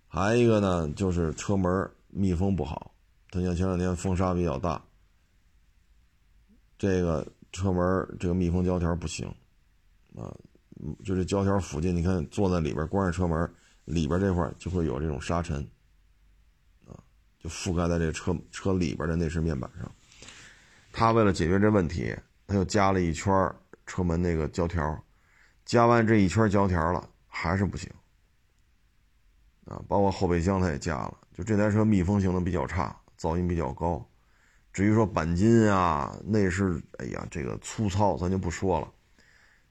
还一个呢就是车门密封不好，他像前两天风沙比较大。这个车门这个密封胶条不行，啊，就这胶条附近，你看坐在里边关上车门，里边这块就会有这种沙尘，啊，就覆盖在这车车里边的内饰面板上。他为了解决这问题，他又加了一圈车门那个胶条，加完这一圈胶条了，还是不行，啊，包括后备箱他也加了，就这台车密封性能比较差，噪音比较高。至于说钣金啊，内饰，哎呀，这个粗糙，咱就不说了。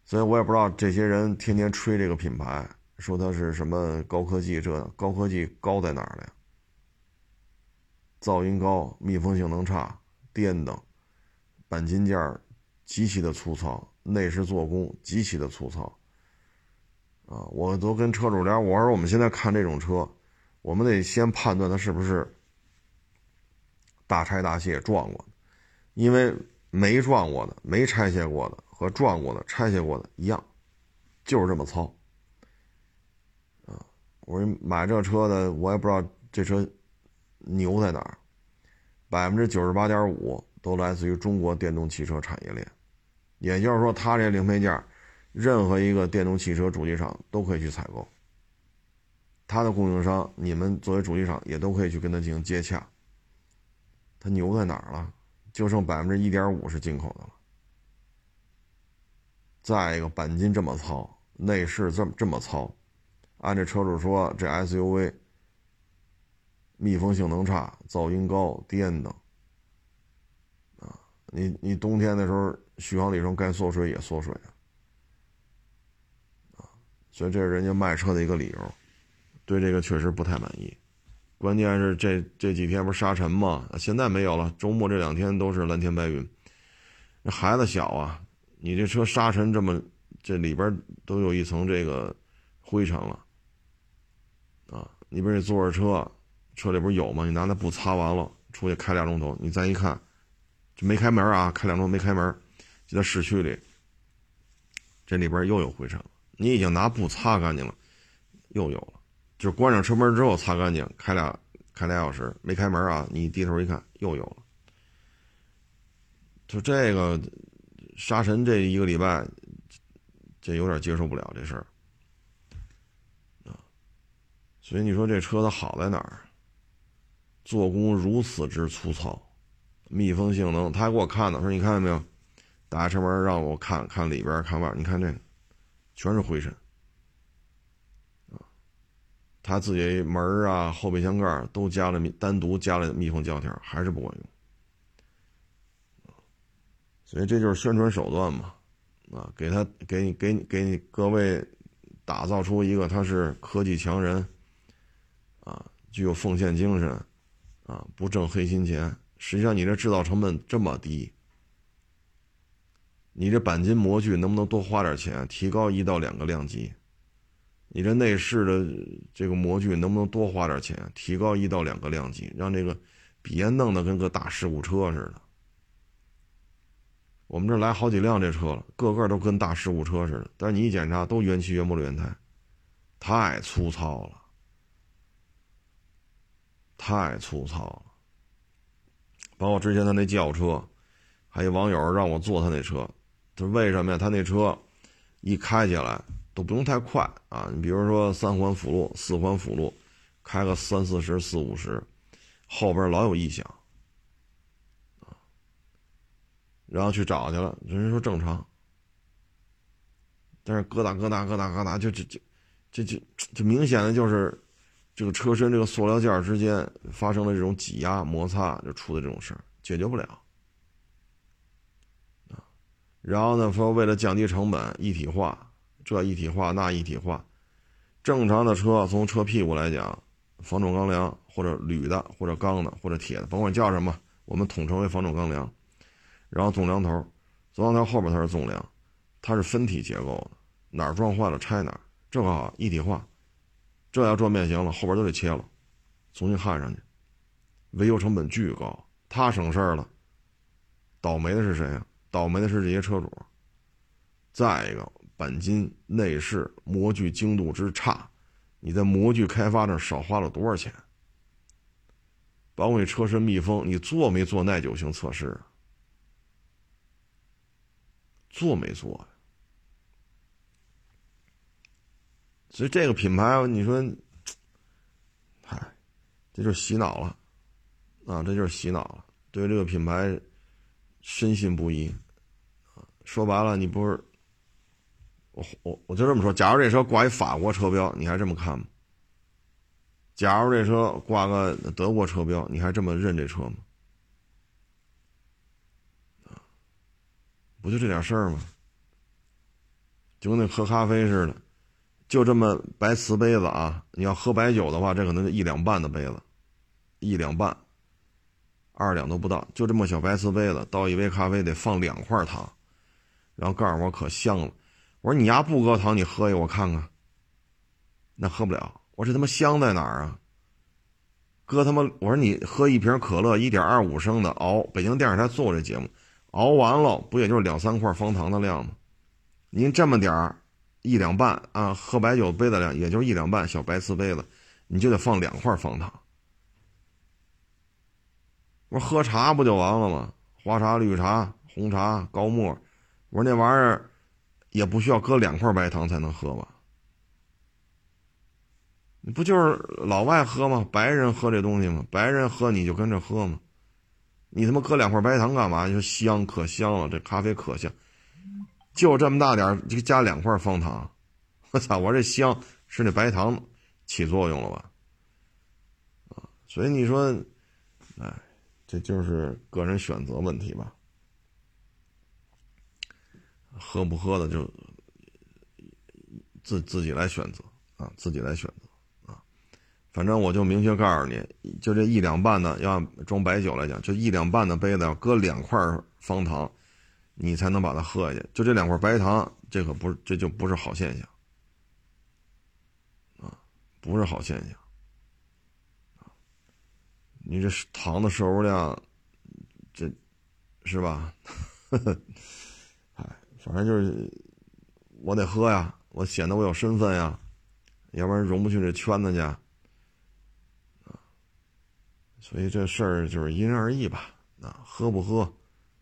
所以我也不知道这些人天天吹这个品牌，说它是什么高科技，这高科技高在哪儿了呀？噪音高，密封性能差，颠的，钣金件极其的粗糙，内饰做工极其的粗糙。啊，我都跟车主聊，我说我们现在看这种车，我们得先判断它是不是。大拆大卸撞过，因为没撞过的、没拆卸过的和撞过的、拆卸过的一样，就是这么糙。啊，我说买这车的，我也不知道这车牛在哪儿，百分之九十八点五都来自于中国电动汽车产业链，也就是说，它这零配件，任何一个电动汽车主机厂都可以去采购，它的供应商，你们作为主机厂也都可以去跟他进行接洽。它牛在哪儿了？就剩百分之一点五是进口的了。再一个，钣金这么糙，内饰这么这么糙，按这车主说，这 SUV 密封性能差，噪音高，颠的。啊，你你冬天的时候续航里程该缩水也缩水啊。啊，所以这是人家卖车的一个理由，对这个确实不太满意。关键是这这几天不是沙尘吗？现在没有了，周末这两天都是蓝天白云。那孩子小啊，你这车沙尘这么，这里边都有一层这个灰尘了啊！你不是坐着车，车里不是有吗？你拿那布擦完了，出去开两钟头，你再一看，就没开门啊，开两钟没开门，就在市区里，这里边又有灰尘了。你已经拿布擦干净了，又有了。就关上车门之后擦干净，开俩开俩小时没开门啊！你低头一看又有了。就这个沙尘这一个礼拜，这有点接受不了这事儿啊。所以你说这车它好在哪儿？做工如此之粗糙，密封性能，他还给我看呢，说你看见没有？打开车门让我看看里边看外，你看这个全是灰尘。他自己门啊、后备箱盖都加了密，单独加了密封胶条，还是不管用。所以这就是宣传手段嘛，啊，给他给你给你给你各位打造出一个他是科技强人，啊，具有奉献精神，啊，不挣黑心钱。实际上你这制造成本这么低，你这钣金模具能不能多花点钱，提高一到两个量级？你这内饰的这个模具能不能多花点钱，提高一到两个量级，让这个别弄得跟个大事故车似的。我们这来好几辆这车了，个个都跟大事故车似的，但是你一检查都原漆原玻璃原胎，太粗糙了，太粗糙了。包括之前他那轿车，还有网友让我坐他那车，他说为什么呀？他那车一开起来。都不用太快啊！你比如说三环辅路、四环辅路，开个三四十、四五十，后边老有异响啊。然后去找去了，人家说正常，但是咯哒咯哒咯哒咯哒，就就就这就就明显的就是这个车身这个塑料件之间发生了这种挤压摩擦，就出的这种事儿，解决不了。然后呢，说为了降低成本，一体化。这一体化那一体化，正常的车从车屁股来讲，防撞钢梁或者铝的或者钢的或者铁的，甭管叫什么，我们统称为防撞钢梁。然后纵梁头，纵梁头后边它是纵梁，它是分体结构的，哪儿撞坏了拆哪儿。这个好一体化，这要撞变形了，后边都得切了，重新焊上去，维修成本巨高。他省事儿了，倒霉的是谁呀？倒霉的是这些车主。再一个。钣金内饰模具精度之差，你在模具开发上少花了多少钱？包括你车身密封，你做没做耐久性测试？做没做？所以这个品牌，你说，嗨，这就是洗脑了啊！这就是洗脑了，对这个品牌深信不疑！说白了，你不是。我我我就这么说，假如这车挂一法国车标，你还这么看吗？假如这车挂个德国车标，你还这么认这车吗？不就这点事儿吗？就跟那喝咖啡似的，就这么白瓷杯子啊！你要喝白酒的话，这可能就一两半的杯子，一两半，二两都不到，就这么小白瓷杯子，倒一杯咖啡得放两块糖，然后告诉我可香了。我说你丫不搁糖，你喝一我看看。那喝不了。我说他妈香在哪儿啊？搁他妈！我说你喝一瓶可乐，一点二五升的熬，北京电视台做这节目，熬完了不也就是两三块方糖的量吗？您这么点儿，一两半啊，喝白酒杯子量也就一两半小白瓷杯子，你就得放两块方糖。我说喝茶不就完了吗？花茶、绿茶、红茶、高沫。我说那玩意儿。也不需要搁两块白糖才能喝吧？你不就是老外喝吗？白人喝这东西吗？白人喝你就跟着喝吗？你他妈搁两块白糖干嘛？就香可香了，这咖啡可香，就这么大点儿就加两块方糖，我操！我这香是那白糖起作用了吧？啊，所以你说，哎，这就是个人选择问题吧？喝不喝的就自自己来选择啊，自己来选择啊。反正我就明确告诉你，就这一两半的，要装白酒来讲，就一两半的杯子要搁两块方糖，你才能把它喝下去。就这两块白糖，这可不是，这就不是好现象啊，不是好现象你这糖的摄入量，这是吧？呵 呵反正就是我得喝呀，我显得我有身份呀，要不然融不进这圈子去。所以这事儿就是因人而异吧，啊，喝不喝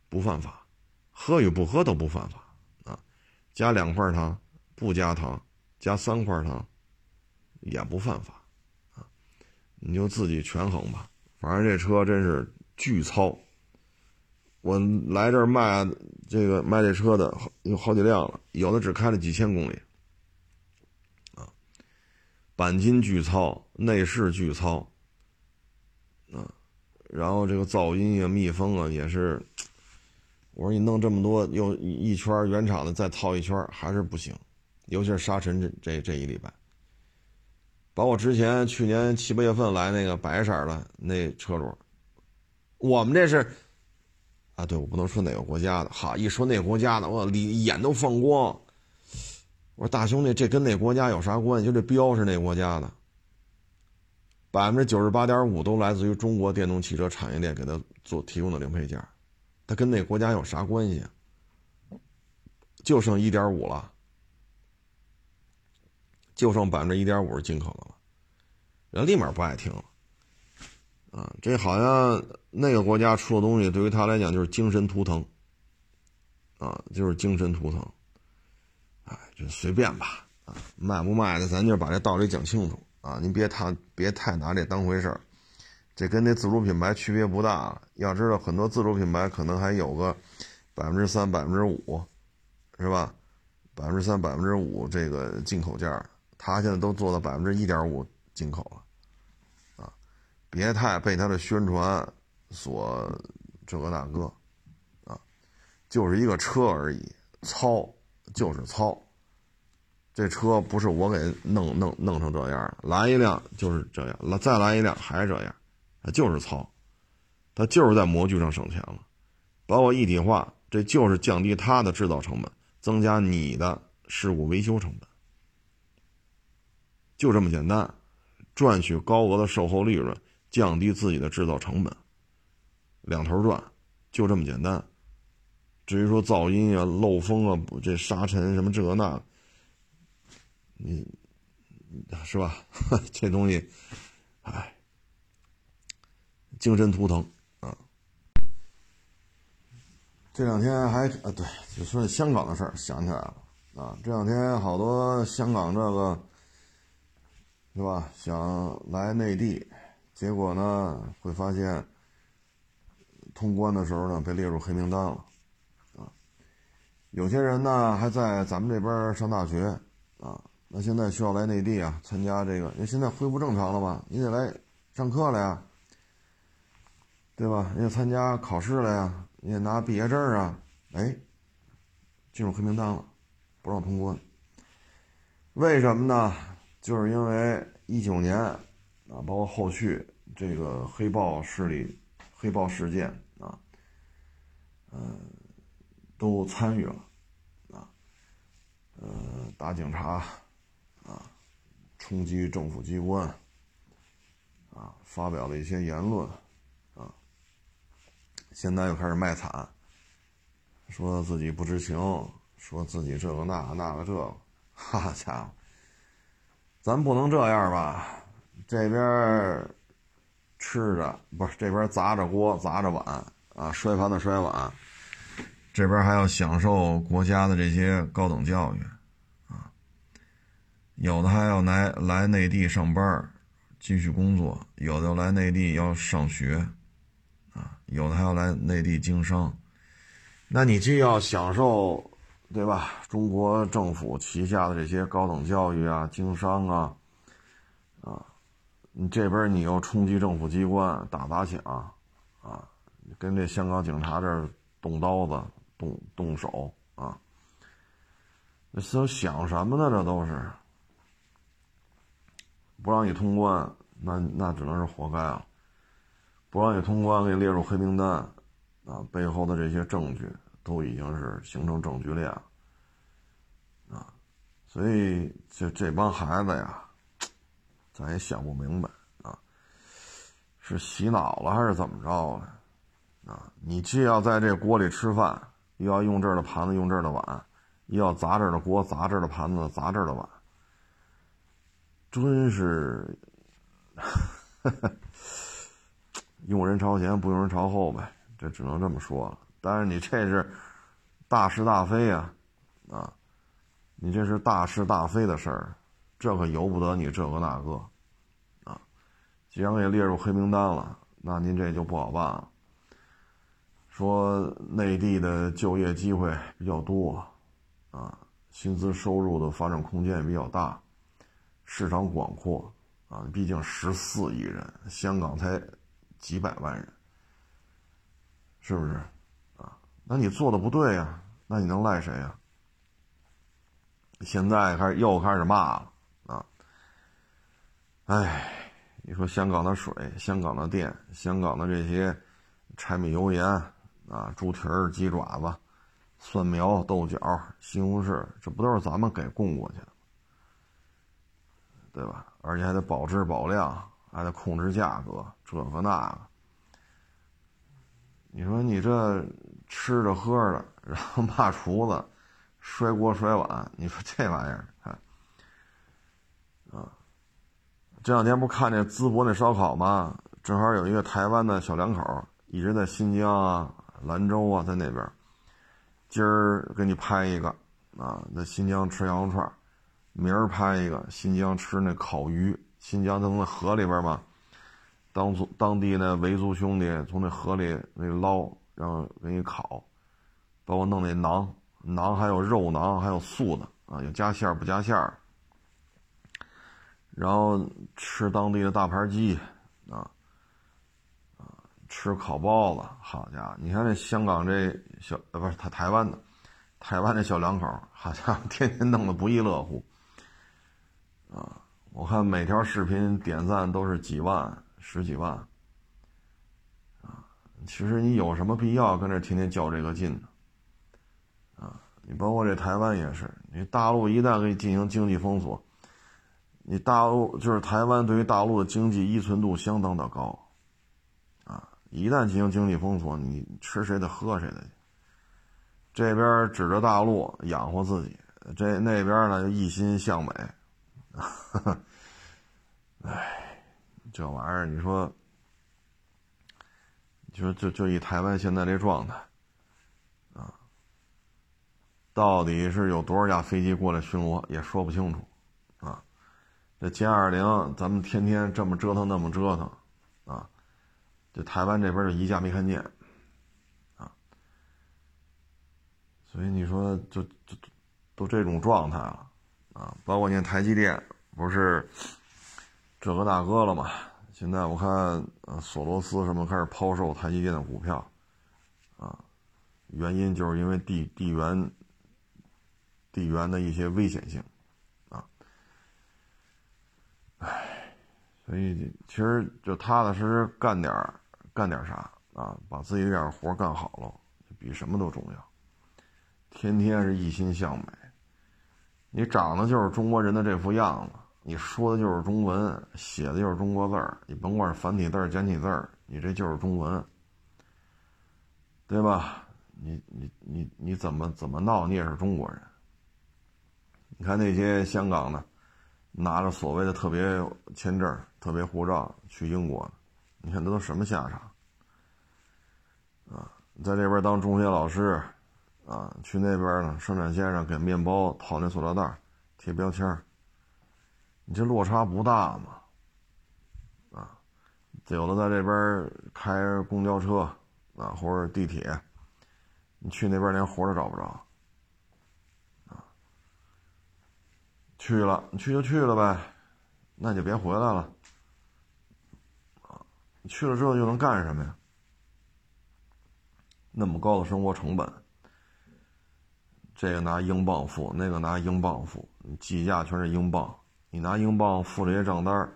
不犯法，喝与不喝都不犯法，啊，加两块糖不加糖，加三块糖也不犯法，啊，你就自己权衡吧。反正这车真是巨糙，我来这儿卖这个卖这车的有好几辆了，有的只开了几千公里，啊，钣金巨糙，内饰巨糙。啊，然后这个噪音啊、密封啊也是，我说你弄这么多又一圈原厂的再套一圈还是不行，尤其是沙尘这这这一礼拜，把我之前去年七八月份来那个白色的那车主，我们这是啊，对我不能说哪个国家的，好，一说那个国家的，我里眼都放光。我说大兄弟，这跟那国家有啥关系？就这标是那国家的。百分之九十八点五都来自于中国电动汽车产业链给他做提供的零配件，他跟那国家有啥关系？就剩一点五了，就剩百分之一点五是进口的了，人立马不爱听了。啊，这好像那个国家出的东西对于他来讲就是精神图腾，啊，就是精神图腾。哎，就随便吧，啊，卖不卖的，咱就把这道理讲清楚。啊，您别太别太拿这当回事儿，这跟那自主品牌区别不大。要知道，很多自主品牌可能还有个百分之三、百分之五，是吧？百分之三、百分之五这个进口件儿，他现在都做到百分之一点五进口了。别太被他的宣传所这个那个，啊，就是一个车而已，糙就是糙。这车不是我给弄弄弄成这样的来一辆就是这样，来再来一辆还是这样，他就是糙，他就是在模具上省钱了，包括一体化，这就是降低它的制造成本，增加你的事故维修成本，就这么简单，赚取高额的售后利润，降低自己的制造成本，两头赚，就这么简单。至于说噪音啊、漏风啊、这沙尘什么这那。你是吧？这东西，哎，精神图腾啊！这两天还啊，对，就说香港的事儿，想起来了啊。这两天好多香港这个是吧？想来内地，结果呢，会发现通关的时候呢，被列入黑名单了啊。有些人呢，还在咱们这边上大学啊。那现在需要来内地啊，参加这个，因为现在恢复正常了吧？你得来上课了呀，对吧？你得参加考试了呀，你得拿毕业证啊，哎，进入黑名单了，不让通关。为什么呢？就是因为一九年啊，包括后续这个黑豹势力、黑豹事件啊，嗯，都参与了啊，呃，打警察。啊，冲击政府机关，啊，发表了一些言论，啊，现在又开始卖惨，说自己不知情，说自己这个那那个这个，哈哈家伙，咱不能这样吧？这边吃着不是这边砸着锅砸着碗啊，摔盘子摔碗，这边还要享受国家的这些高等教育啊。有的还要来来内地上班继续工作；有的来内地要上学，啊，有的还要来内地经商。那你既要享受，对吧？中国政府旗下的这些高等教育啊、经商啊，啊，你这边你又冲击政府机关、打砸抢，啊，跟这香港警察这儿动刀子、动动手啊，那都想什么呢？这都是不让你通关，那那只能是活该了。不让你通关，给你列入黑名单，啊，背后的这些证据都已经是形成证据链，啊，所以这这帮孩子呀，咱也想不明白啊，是洗脑了还是怎么着了？啊，你既要在这锅里吃饭，又要用这儿的盘子用这儿的碗，又要砸这儿的锅砸这儿的盘子砸这儿的碗，真是。用人朝前，不用人朝后呗，这只能这么说了。但是你这是大是大非呀，啊，你这是大是大非的事儿，这可由不得你这个那个，啊，既然给列入黑名单了，那您这就不好办了。说内地的就业机会比较多，啊，薪资收入的发展空间也比较大，市场广阔，啊，毕竟十四亿人，香港才。几百万人，是不是啊？那你做的不对呀，那你能赖谁呀？现在开始又开始骂了！哎，你说香港的水、香港的电、香港的这些柴米油盐啊、猪蹄儿、鸡爪子、蒜苗、豆角、西红柿，这不都是咱们给供过去的，对吧？而且还得保质保量。还得控制价格，这个那个。你说你这吃着喝着，然后骂厨子，摔锅摔碗，你说这玩意儿，啊，这两天不看那淄博那烧烤吗？正好有一个台湾的小两口，一直在新疆啊、兰州啊，在那边。今儿给你拍一个啊，在新疆吃羊肉串，明儿拍一个新疆吃那烤鱼。新疆从那河里边嘛，当族当地那维族兄弟从那河里那捞，然后给你烤，包括弄那馕，馕还有肉馕，还有素的啊，有加馅儿不加馅儿。然后吃当地的大盘鸡，啊，啊，吃烤包子。好家伙，你看那香港这小呃不是他台湾的，台湾那小两口，好家伙，天天弄得不亦乐乎，啊。我看每条视频点赞都是几万、十几万，啊，其实你有什么必要跟这天天较这个劲呢？啊，你包括这台湾也是，你大陆一旦给你进行经济封锁，你大陆就是台湾对于大陆的经济依存度相当的高，啊，一旦进行经济封锁，你吃谁的喝谁的去，这边指着大陆养活自己，这那边呢就一心向美。哎，这玩意儿，你说，你说，就就以台湾现在这状态，啊，到底是有多少架飞机过来巡逻，也说不清楚，这歼二零，咱们天天这么折腾，那么折腾，啊，这台湾这边就一架没看见，啊，所以你说，就就都这种状态了。啊，包括你看台积电不是这个大哥了嘛？现在我看，呃，索罗斯什么开始抛售台积电的股票，啊，原因就是因为地地缘地缘的一些危险性，唉，所以其实就踏踏实实干点干点啥啊，把自己这点活干好了，比什么都重要。天天是一心向美。你长得就是中国人的这副样子，你说的就是中文，写的就是中国字儿，你甭管繁体字儿、简体字儿，你这就是中文，对吧？你你你你怎么怎么闹，你也是中国人。你看那些香港的，拿着所谓的特别签证、特别护照去英国，你看这都什么下场？啊，在这边当中学老师。啊，去那边呢，生产线上给面包套那塑料袋，贴标签你这落差不大吗？啊，有的在这边开公交车，啊，或者地铁，你去那边连活都找不着，去了，去就去了呗，那就别回来了，啊，去了之后又能干什么呀？那么高的生活成本，这个拿英镑付，那个拿英镑付，计价全是英镑，你拿英镑付这些账单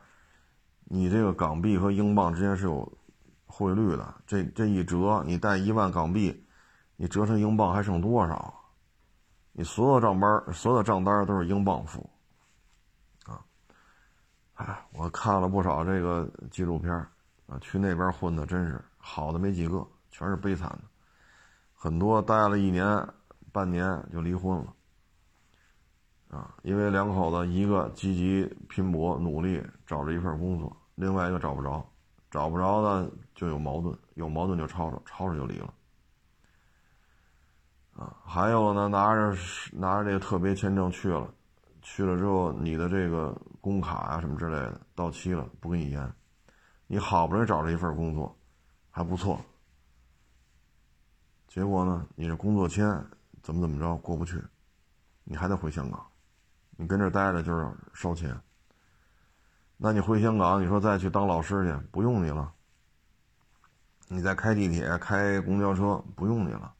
你这个港币和英镑之间是有。汇率的这这一折，你带一万港币，你折成英镑还剩多少？你所有账单所有的账单都是英镑付，我看了不少这个纪录片啊，去那边混的真是好的没几个，全是悲惨的，很多待了一年半年就离婚了，啊，因为两口子一个积极拼搏努力找着一份工作，另外一个找不着。找不着的就有矛盾，有矛盾就吵吵，吵吵就离了。啊，还有呢，拿着拿着这个特别签证去了，去了之后你的这个工卡啊什么之类的到期了，不给你延。你好不容易找了一份工作，还不错。结果呢，你这工作签怎么怎么着过不去，你还得回香港，你跟这待着就是烧钱。那你回香港，你说再去当老师去，不用你了。你再开地铁、开公交车，不用你了。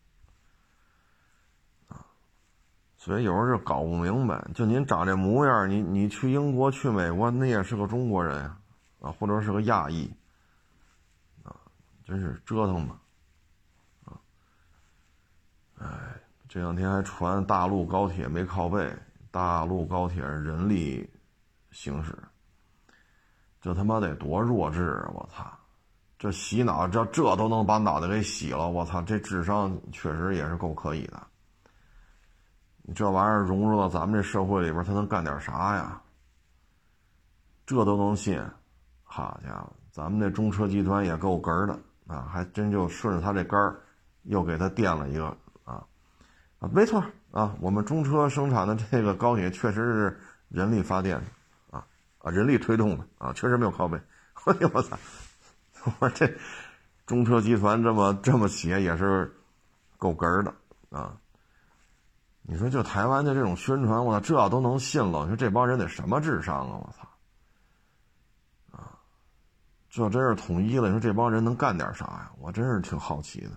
啊，所以有时候就搞不明白，就您长这模样，你你去英国、去美国，那也是个中国人呀，啊，或者是个亚裔，啊，真是折腾吧，啊，哎，这两天还传大陆高铁没靠背，大陆高铁人力行驶。这他妈得多弱智啊！我操，这洗脑这这都能把脑袋给洗了！我操，这智商确实也是够可以的。这玩意儿融入到咱们这社会里边，他能干点啥呀？这都能信？好家伙，咱们这中车集团也够哏儿的啊！还真就顺着他这杆儿，又给他垫了一个啊啊！没错啊，我们中车生产的这个高铁确实是人力发电的。啊啊，人力推动的啊，确实没有靠背。哎呦我操！我这中车集团这么这么写也是够哏儿的啊！你说就台湾的这种宣传，我操，这都能信了？你说这帮人得什么智商啊？我操！啊，这真是统一了。你说这帮人能干点啥呀？我真是挺好奇的。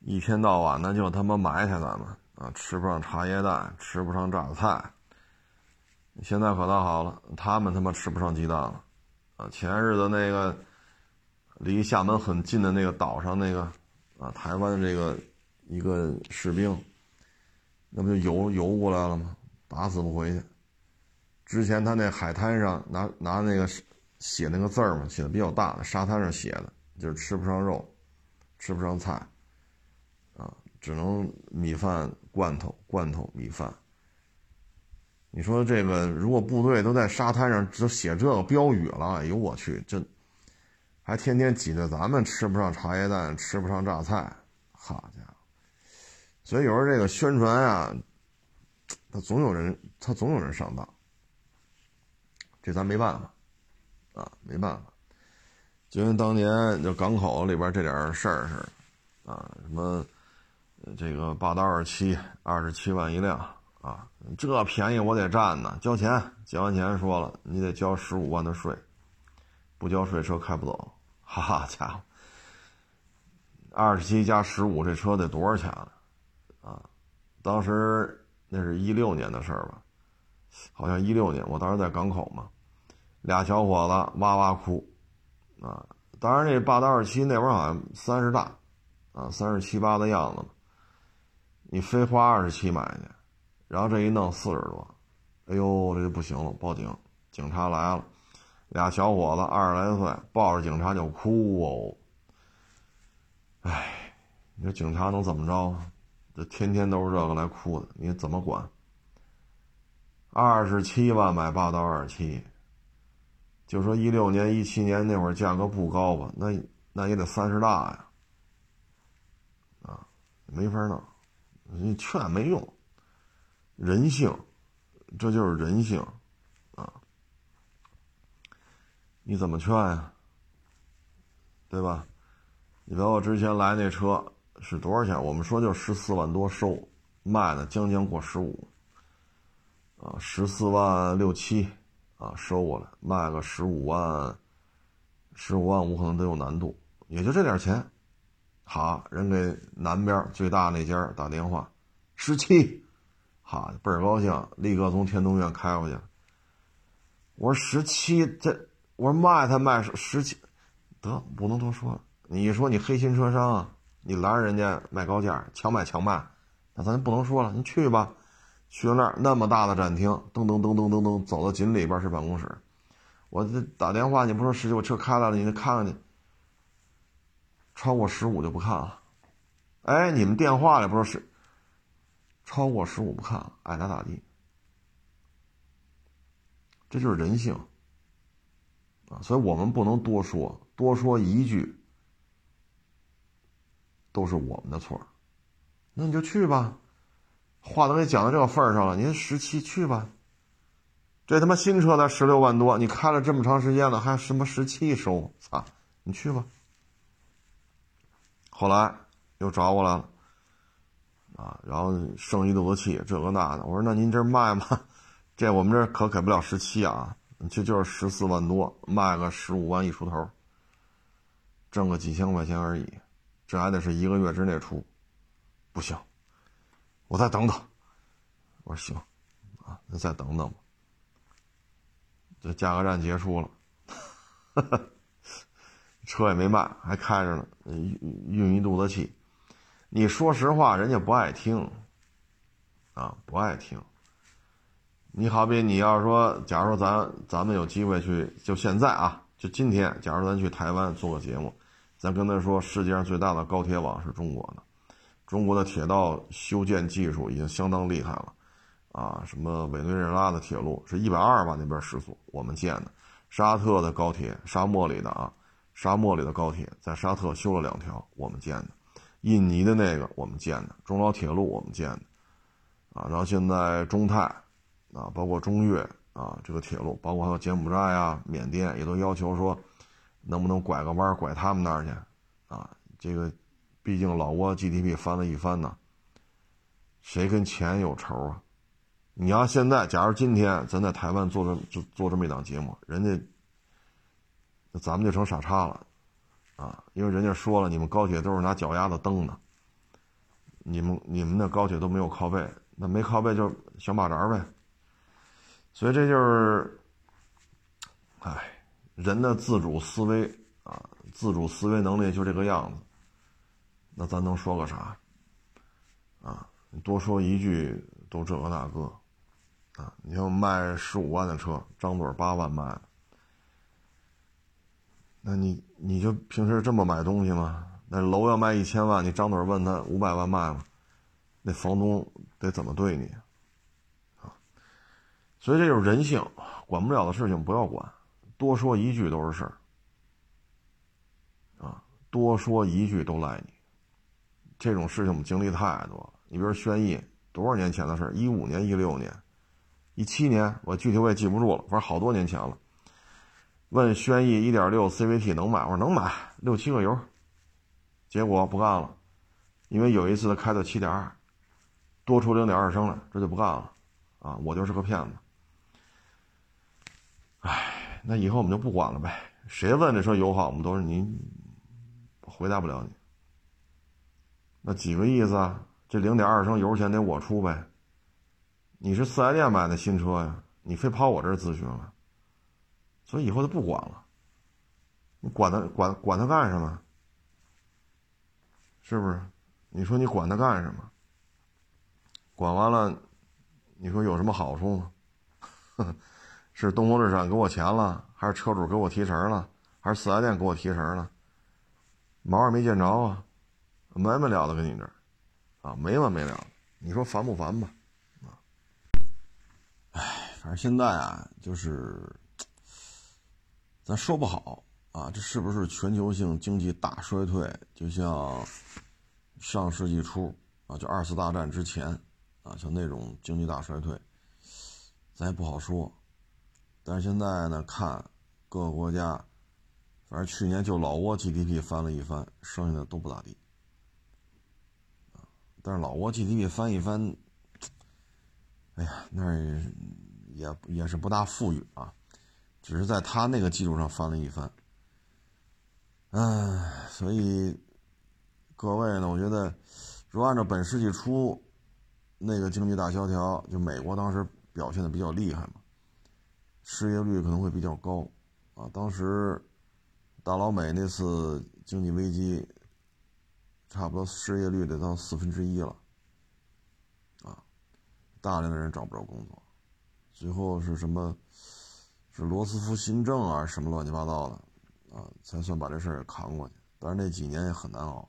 一天到晚的就他妈埋汰咱们啊，吃不上茶叶蛋，吃不上榨菜。现在可倒好了，他们他妈吃不上鸡蛋了，啊！前日子那个离厦门很近的那个岛上那个啊，台湾的这个一个士兵，那不就游游过来了吗？打死不回去。之前他那海滩上拿拿那个写那个字儿嘛，写的比较大的，沙滩上写的，就是吃不上肉，吃不上菜，啊，只能米饭罐头罐头米饭。你说这个，如果部队都在沙滩上就写这个标语了，哎呦我去，这还天天挤兑咱们吃不上茶叶蛋，吃不上榨菜，所以有时候这个宣传呀，他总有人，他总有人上当，这咱没办法啊，没办法。就跟当年就港口里边这点事儿似的，啊，什么这个霸道二七，二十七万一辆。啊，这便宜我得占呢，交钱，交完钱说了，你得交十五万的税，不交税车开不走。哈家伙，二十七加十五，这车得多少钱啊？啊当时那是一六年的事儿吧，好像一六年，我当时在港口嘛，俩小伙子哇哇哭，啊，当然这霸道二七那会儿好像三十大，啊，三十七八的样子，你非花二十七买去。然后这一弄四十多，哎呦，这就不行了，报警，警察来了，俩小伙子二十来岁，抱着警察就哭哦。哎，你说警察能怎么着？这天天都是这个来哭的，你怎么管？二十七万买霸道二七，就说一六年、一七年那会儿价格不高吧？那那也得三十大呀，啊，没法弄，你劝没用。人性，这就是人性，啊！你怎么劝呀？对吧？你包括之前来那车是多少钱？我们说就是十四万多收，卖的将将过十五，啊，十四万六七，啊，收过来卖个十五万，十五万五可能都有难度，也就这点钱。好，人给南边最大那家打电话，十七，好，倍儿高兴，立刻从天通苑开过去。我说十七，这我说卖他卖十七，得不能多说了。你说你黑心车商啊，你拦着人家卖高价，强买强卖，那咱就不能说了。你去吧，去了那儿那么大的展厅，噔噔噔噔噔噔，走到紧里边是办公室。我这打电话，你不说十七，我车开来了，你得看看去。超过十五就不看了，哎，你们电话里不说是超过十五不看了，爱咋咋地，这就是人性啊！所以我们不能多说，多说一句都是我们的错。那你就去吧，话都给讲到这个份儿上了，您十七去吧。这他妈新车才十六万多，你开了这么长时间了，还什么十七收？操，你去吧。后来又找我来了，啊，然后生一肚子气，这个那的。我说：“那您这卖吗？这我们这可给不了十七啊，就就是十四万多，卖个十五万一出头，挣个几千块钱而已。这还得是一个月之内出，不行，我再等等。”我说：“行，啊，那再等等吧。”这价格战结束了。哈 哈车也没卖，还开着呢，运一肚子气。你说实话，人家不爱听，啊，不爱听。你好比你要说，假如说咱咱们有机会去，就现在啊，就今天，假如咱去台湾做个节目，咱跟他说，世界上最大的高铁网是中国的，中国的铁道修建技术已经相当厉害了，啊，什么委内瑞拉的铁路是一百二吧那边时速，我们建的，沙特的高铁，沙漠里的啊。沙漠里的高铁在沙特修了两条，我们建的；印尼的那个我们建的，中老铁路我们建的，啊，然后现在中泰，啊，包括中越啊，这个铁路，包括还有柬埔寨啊、缅甸，也都要求说，能不能拐个弯拐他们那儿去，啊，这个，毕竟老挝 GDP 翻了一番呢，谁跟钱有仇啊？你要现在，假如今天咱在台湾做这做做这么一档节目，人家。那咱们就成傻叉了，啊！因为人家说了，你们高铁都是拿脚丫子蹬的，你们你们那高铁都没有靠背，那没靠背就小马扎呗。所以这就是，哎，人的自主思维啊，自主思维能力就这个样子。那咱能说个啥？啊，多说一句都这个那个，啊，你像卖十五万的车，张嘴八万卖。那你你就平时这么买东西吗？那楼要卖一千万，你张嘴问他五百万卖吗？那房东得怎么对你啊？所以这就是人性，管不了的事情不要管，多说一句都是事儿啊，多说一句都赖你。这种事情我们经历太多了。你比如轩逸，多少年前的事儿？一五年、一六年、一七年，我具体我也记不住了，反正好多年前了。问轩逸一点六 CVT 能买？我说能买，六七个油。结果不干了，因为有一次他开到七点二，多出零点二升来，这就不干了。啊，我就是个骗子。哎，那以后我们就不管了呗。谁问这车油耗，我们都是您回答不了你。那几个意思啊？这零点二升油钱得我出呗。你是四 S 店买的新车呀，你非跑我这儿咨询了。所以以后就不管了，你管他管管他干什么？是不是？你说你管他干什么？管完了，你说有什么好处吗？是东风日产给我钱了，还是车主给我提成了，还是四 S 店给我提成了？毛也没见着啊，没完没了的跟你这儿，啊，没完没了。你说烦不烦吧？啊，哎，反正现在啊，就是。咱说不好啊，这是不是全球性经济大衰退？就像上世纪初啊，就二次大战之前啊，像那种经济大衰退，咱也不好说。但是现在呢，看各个国家反正去年就老挝 GDP 翻了一番，剩下的都不咋地。但是老挝 GDP 翻一翻，哎呀，那也也是不大富裕啊，只是在他那个基础上翻了一番。唉，所以各位呢，我觉得，如果按照本世纪初那个经济大萧条，就美国当时表现的比较厉害嘛，失业率可能会比较高啊。当时大老美那次经济危机。差不多失业率得到四分之一了，啊，大量的人找不着工作，最后是什么？是罗斯福新政啊，什么乱七八糟的，啊，才算把这事儿扛过去。但是那几年也很难熬。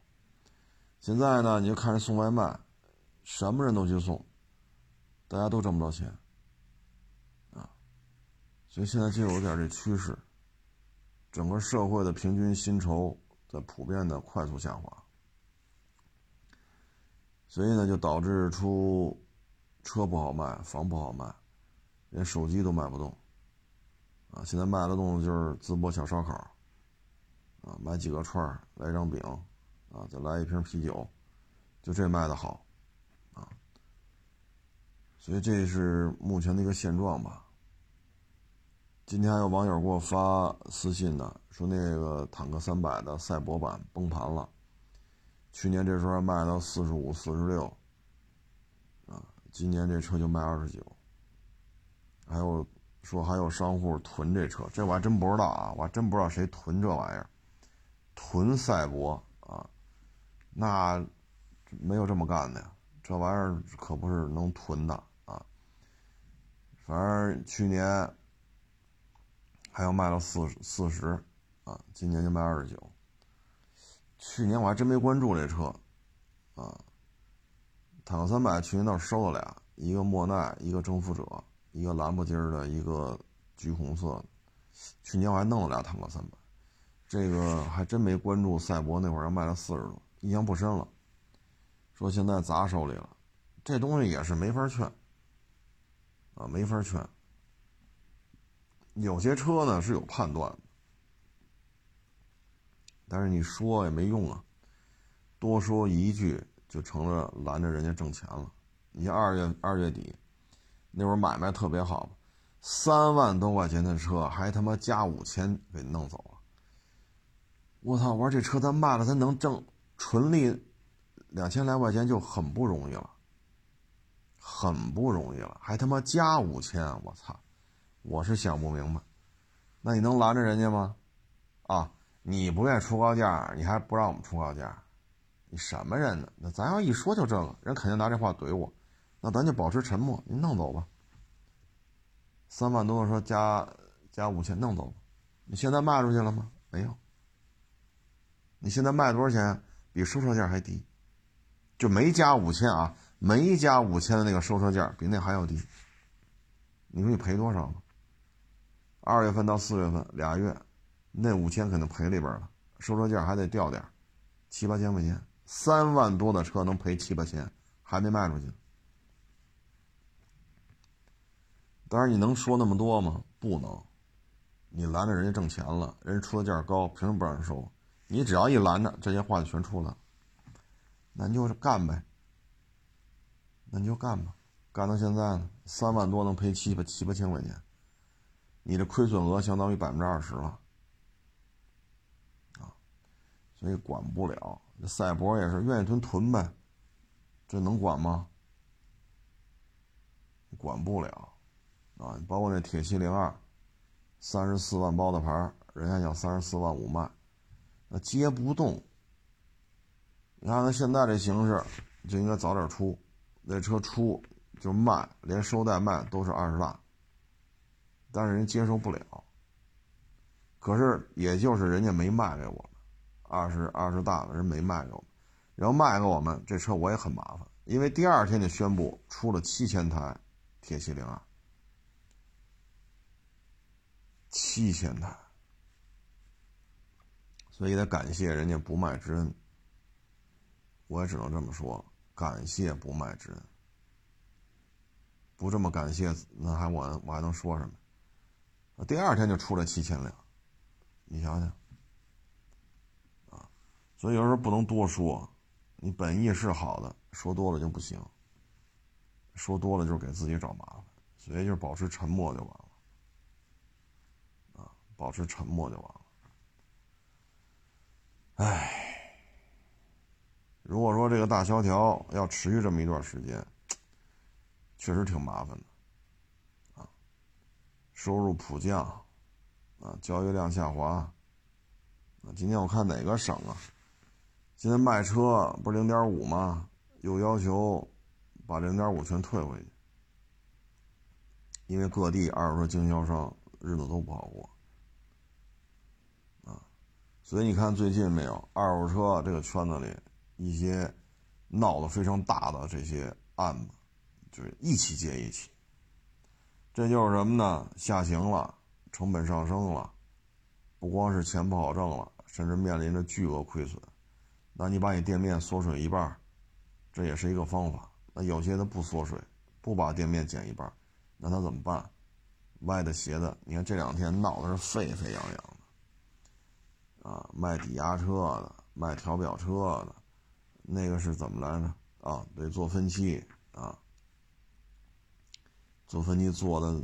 现在呢，你就看人送外卖，什么人都去送，大家都挣不着钱，所以现在就有点这趋势，整个社会的平均薪酬在普遍的快速下滑。所以呢，就导致出车不好卖，房不好卖，连手机都卖不动。啊，现在卖得动的就是淄博小烧烤，啊，买几个串，来张饼，啊，再来一瓶啤酒，就这卖的好，啊，所以这是目前的一个现状吧。今天还有网友给我发私信呢，说那个坦克三百的赛博版崩盘了。去年这时候卖到四十五、四十六，啊，今年这车就卖二十九。还有说还有商户囤这车，这我还真不知道啊，我还真不知道谁囤这玩意儿，囤赛博啊，那没有这么干的呀，这玩意儿可不是能囤的啊。反正去年还要卖到四四十，啊，今年就卖二十九。去年我还真没关注这车，啊，坦克三百去年倒是收了俩，一个莫奈，一个征服者，一个蓝不筋儿的，一个橘红色。去年我还弄了俩坦克三百，这个还真没关注赛博那会儿要卖了四十多，印象不深了。说现在砸手里了，这东西也是没法劝，啊，没法劝。有些车呢是有判断。但是你说也没用啊，多说一句就成了拦着人家挣钱了。你像二月二月底，那会儿买卖特别好，三万多块钱的车还他妈加五千给弄走了。我操！我说这车他卖了，他能挣纯利两千来块钱就很不容易了，很不容易了，还他妈加五千！我操！我是想不明白，那你能拦着人家吗？啊？你不愿意出高价，你还不让我们出高价，你什么人呢？那咱要一说就这个，人肯定拿这话怼我，那咱就保持沉默，你弄走吧。三万多的说加加五千，弄走。你现在卖出去了吗？没有。你现在卖多少钱？比收车价还低，就没加五千啊，没加五千的那个收车价比那还要低。你说你赔多少？二月份到四月份俩月。那五千肯定赔里边了，收车价还得掉点七八千块钱。三万多的车能赔七八千，还没卖出去。当然，你能说那么多吗？不能。你拦着人家挣钱了，人家出的价高，凭什么不让人收？你只要一拦着，这些话就全出来。那你就干呗。那你就干吧，干到现在呢，三万多能赔七八七八千块钱，你的亏损额相当于百分之二十了。啊所以管不了，这赛博也是愿意囤囤呗，这能管吗？管不了，啊，包括那铁七零二，三十四万包的牌，人家要三十四万五卖，那接不动。你看看现在这形势，就应该早点出，那车出就卖，连收带卖都是二十大，但是人接受不了。可是也就是人家没卖给我们。二十二十大的人没卖给我们，然后卖给我们这车我也很麻烦，因为第二天就宣布出了七千台铁七零二，七千台，所以得感谢人家不卖之恩，我也只能这么说，感谢不卖之恩，不这么感谢那还我我还能说什么？第二天就出了七千辆，你想想。啊所以有时候不能多说，你本意是好的，说多了就不行。说多了就是给自己找麻烦，所以就是保持沉默就完了。啊，保持沉默就完了。唉，如果说这个大萧条要持续这么一段时间，确实挺麻烦的。收入普降，啊，交易量下滑。啊，今天我看哪个省啊？现在卖车不是零点五吗？又要求。把零点五全退回去，因为各地二手车经销商日子都不好过，啊，所以你看最近没有二手车这个圈子里一些闹得非常大的这些案子，就是一起接一起，这就是什么呢？下行了，成本上升了，不光是钱不好挣了，甚至面临着巨额亏损，那你把你店面缩水一半，这也是一个方法。那有些他不缩水，不把店面减一半，那他怎么办？歪的斜的，你看这两天闹的是沸沸扬扬的，啊，卖抵押车的，卖调表车的，那个是怎么来着？啊，得，做分期啊，做分期做的，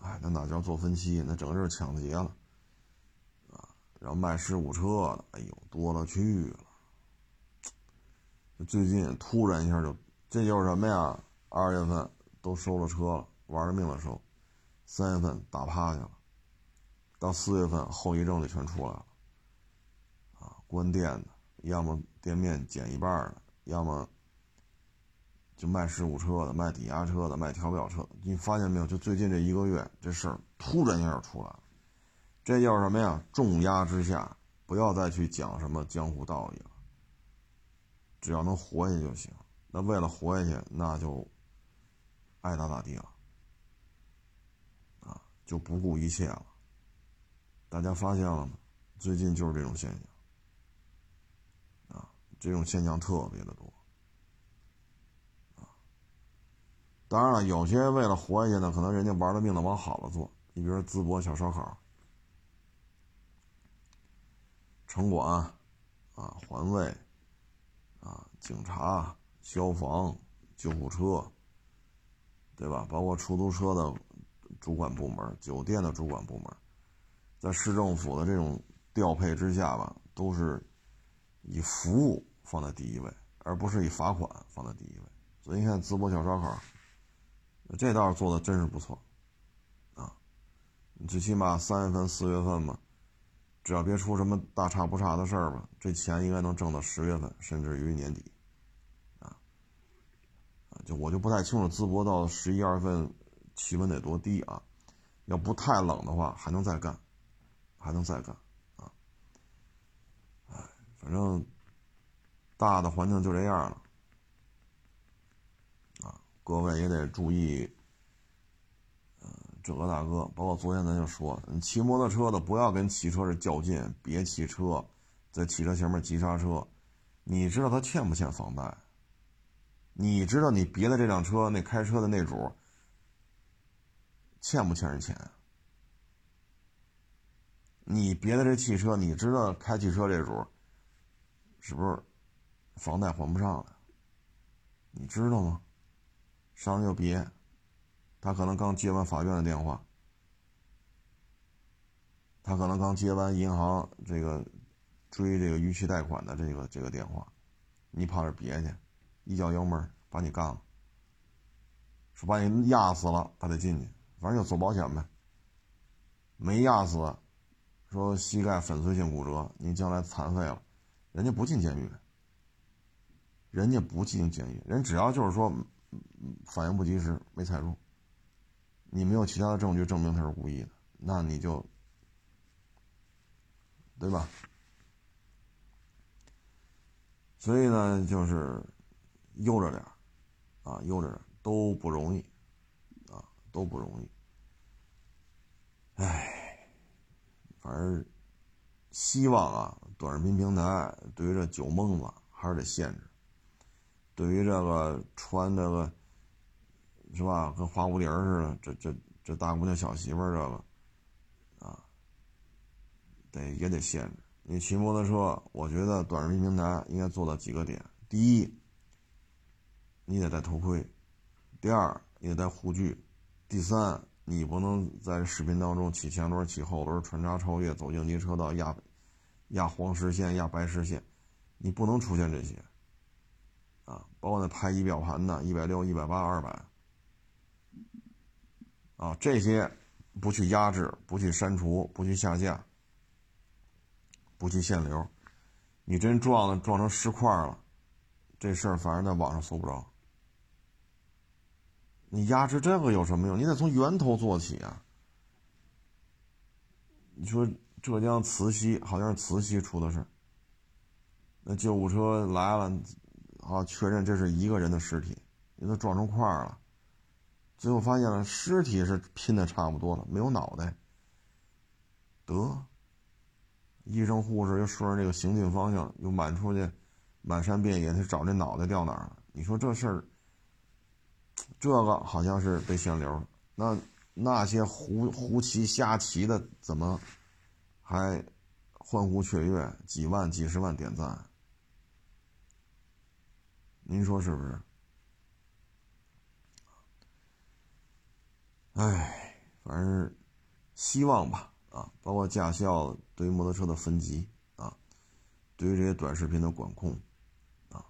哎，那哪叫做分期？那整个就是抢劫了，然后卖事故车的，哎呦，多了去了，最近突然一下就。这就是什么呀？二月份都收了车了，玩命的收，三月份打趴下了，到四月份后遗症就全出来了，啊，关店的，要么店面减一半的，要么就卖事故车的、卖抵押车的、卖调表车。你发现没有？就最近这一个月，这事儿突然一下出来了。这叫什么呀？重压之下，不要再去讲什么江湖道义了，只要能活下去就行。那为了活下去，那就爱咋咋地了，啊，就不顾一切了。大家发现了吗？最近就是这种现象，啊，这种现象特别的多，啊，当然了，有些为了活下去呢，可能人家玩了命的往好了做。你比如淄博小烧烤，城管，啊，环卫，啊，警察。消防、救护车，对吧？包括出租车的主管部门、酒店的主管部门，在市政府的这种调配之下吧，都是以服务放在第一位，而不是以罚款放在第一位。所以你看，淄博小烧烤，这倒是做的真是不错啊！最起码三月份、四月份嘛，只要别出什么大差不差的事儿吧，这钱应该能挣到十月份，甚至于年底。啊就我就不太清楚，淄博到十一二月份气温得多低啊？要不太冷的话，还能再干，还能再干啊！哎，反正大的环境就这样了！各位也得注意，嗯，这个大哥，包括昨天咱就说，你骑摩托车的不要跟骑车是较劲，别骑车在汽车前面急刹车，你知道他欠不欠房贷？你知道你别的这辆车那开车的那主欠不欠人钱？你别的这汽车，你知道开汽车这主是不是房贷还不上了？你知道吗？上就别，他可能刚接完法院的电话，他可能刚接完银行这个追这个逾期贷款的这个这个电话，你跑这别去。一脚油门把你干了，说把你压死了，他得进去，反正就走保险呗。没压死，说膝盖粉碎性骨折，你将来残废了，人家不进监狱，人家不进监狱，人只要就是说反应不及时没踩住，你没有其他的证据证明他是故意的，那你就对吧？所以呢，就是。悠着点啊，悠着点都不容易，啊，都不容易。唉，反正希望啊，短视频平台对于这酒蒙子还是得限制。对于这个穿这个是吧，跟花蝴蝶似的，这这这大姑娘小媳妇儿这个啊，得也得限制，你骑摩托车，我觉得短视频平台应该做到几个点：第一，你得戴头盔；第二，你得戴护具；第三，你不能在视频当中骑前轮、骑后轮、穿插超越、走应急车道、压压黄实线、压白实线，你不能出现这些。啊，包括那拍仪表盘的，一百六、一百八、二百，啊，这些不去压制、不去删除、不去下架。不去限流，你真撞了撞成石块了，这事儿反正在网上搜不着。你压制这个有什么用？你得从源头做起啊。你说浙江慈溪好像是慈溪出的事，那救护车来了，啊，确认这是一个人的尸体，给他撞成块了，最后发现了尸体是拼的差不多了，没有脑袋，得。医生护士又顺着这个行进方向，又满出去，满山遍野去找这脑袋掉哪儿了？你说这事儿，这个好像是被限流了。那那些胡胡骑瞎骑的，怎么还欢呼雀跃，几万几十万点赞？您说是不是？哎，反正希望吧。啊，包括驾校对于摩托车的分级啊，对于这些短视频的管控啊，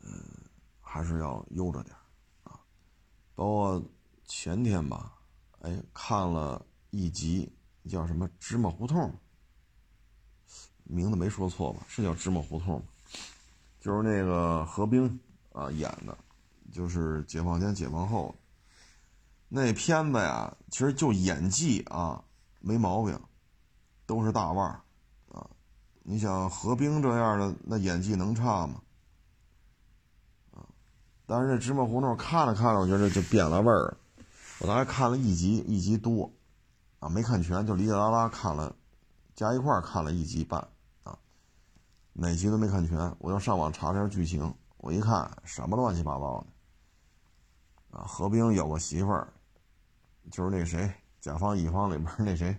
嗯，还是要悠着点啊。包括前天吧，哎，看了一集叫什么《芝麻胡同》，名字没说错吧？是叫《芝麻胡同》吗？就是那个何冰啊演的，就是解放前、解放后那片子呀，其实就演技啊。没毛病，都是大腕儿，啊，你想何冰这样的那演技能差吗？啊，但是这芝麻胡同看了看了，我觉得就变了味儿。我大概看了一集，一集多，啊，没看全，就哩哩啦啦看了，加一块看了一集半，哪集都没看全。我要上网查查剧情，我一看什么乱七八糟的，啊，何冰有个媳妇儿，就是那谁。甲方乙方里边那谁，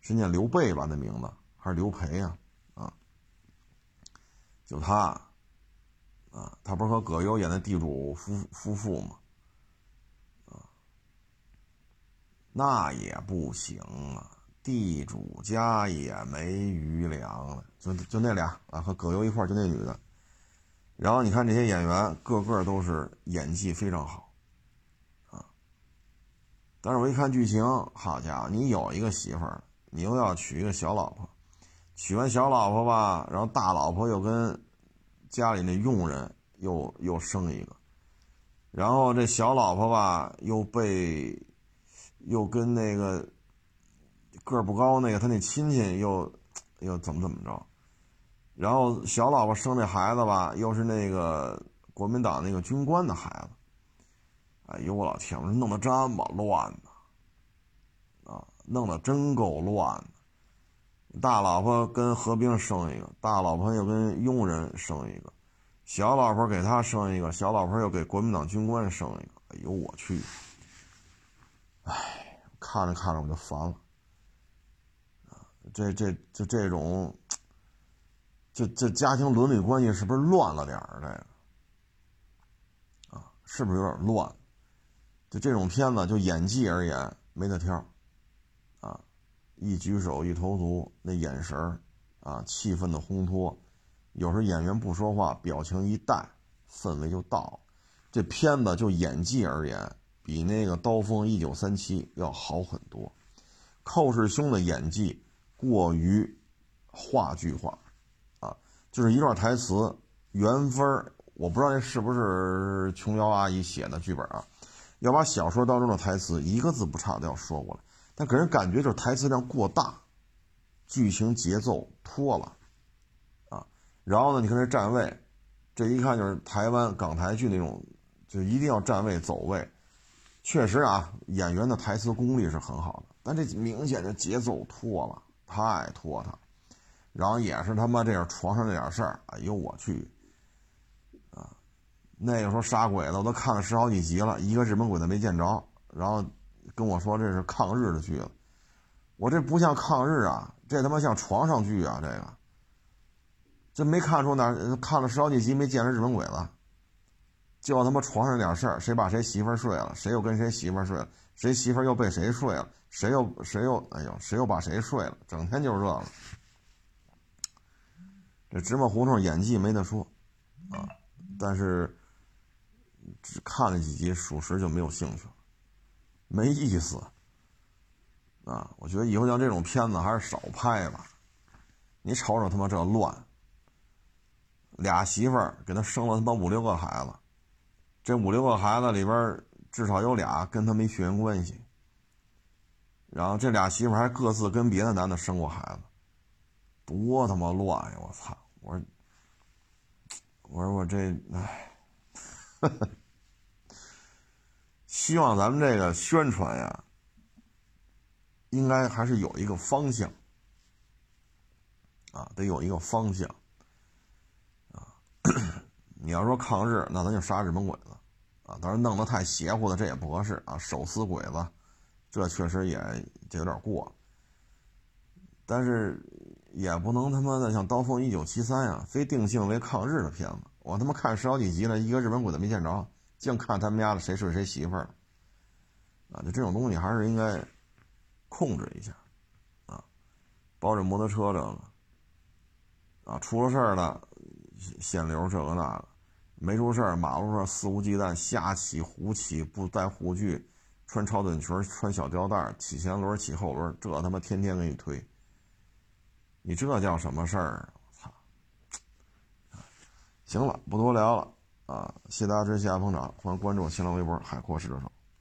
是念刘备吧？那名字还是刘培呀？啊，就他，啊，他不是和葛优演的地主夫夫妇吗？啊，那也不行啊，地主家也没余粮了，就就那俩啊，和葛优一块就那女的，然后你看这些演员个个都是演技非常好啊。但是我一看剧情，好家伙，你有一个媳妇儿，你又要娶一个小老婆，娶完小老婆吧，然后大老婆又跟家里那佣人又又生一个，然后这小老婆吧又被又跟那个个儿不高那个他那亲戚又又怎么怎么着，然后小老婆生那孩子吧又是那个国民党那个军官的孩子。哎呦我老天！我说弄得这么乱呢，啊，弄得真够乱的。大老婆跟何冰生一个，大老婆又跟佣人生一个，小老婆给他生一个，小老婆又给国民党军官生一个。哎呦我去！哎，看着看着我就烦了。啊，这这就这种，这这家庭伦理关系是不是乱了点儿？这个，啊，是不是有点乱？就这种片子，就演技而言没得挑，啊，一举手一投足那眼神儿，啊，气氛的烘托，有时候演员不说话，表情一带，氛围就到。这片子就演技而言，比那个《刀锋一九三七》要好很多。寇世兄的演技过于话剧化，啊，就是一段台词原分我不知道这是不是琼瑶阿姨写的剧本啊。要把小说当中的台词一个字不差都要说过来，但给人感觉就是台词量过大，剧情节奏拖了，啊，然后呢，你看这站位，这一看就是台湾港台剧那种，就一定要站位走位，确实啊，演员的台词功力是很好的，但这明显的节奏拖了，太拖沓，然后也是他妈这样床上这点事儿，哎呦我去！啊那个时候杀鬼子，我都看了十好几集了，一个日本鬼子没见着。然后跟我说这是抗日的剧了，我这不像抗日啊，这他妈像床上剧啊！这个，这没看出哪看了十好几集没见着日本鬼子，就他妈床上那点事儿，谁把谁媳妇睡了，谁又跟谁媳妇睡了，谁媳妇又被谁睡了，谁又谁又哎呦，谁又把谁睡了，整天就是这个。这芝麻胡同演技没得说啊，但是只看了几集，属实就没有兴趣了，没意思。啊，我觉得以后像这种片子还是少拍吧。你瞅瞅他妈这乱，俩媳妇儿给他生了他妈五六个孩子，这五六个孩子里边至少有俩跟他没血缘关系。然后这俩媳妇还各自跟别的男的生过孩子，多他妈乱呀！我操！我说，我说我这唉，希望咱们这个宣传呀。应该还是有一个方向，啊，得有一个方向，啊，你要说抗日，那咱就杀日本鬼子，啊，当然弄得太邪乎的这也不合适啊，手撕鬼子，这确实也就有点过，但是也不能他妈的像《刀锋一九七三》呀，非定性为抗日的片子，我他妈看十好几集了，一个日本鬼子没见着，净看他们家的谁睡谁媳妇儿，啊，就这种东西还是应该。控制一下，啊，包着摩托车这个，啊，出了事儿了，限流这个那个，没出事儿，马路上肆无忌惮瞎骑胡骑，不戴护具，穿超短裙，穿小吊带，起前轮，起后轮，这他妈天天给你推，你这叫什么事儿？我操！行了，不多聊了，啊，谢大家支持，谢谢捧场，欢迎关注新浪微博海阔试车手。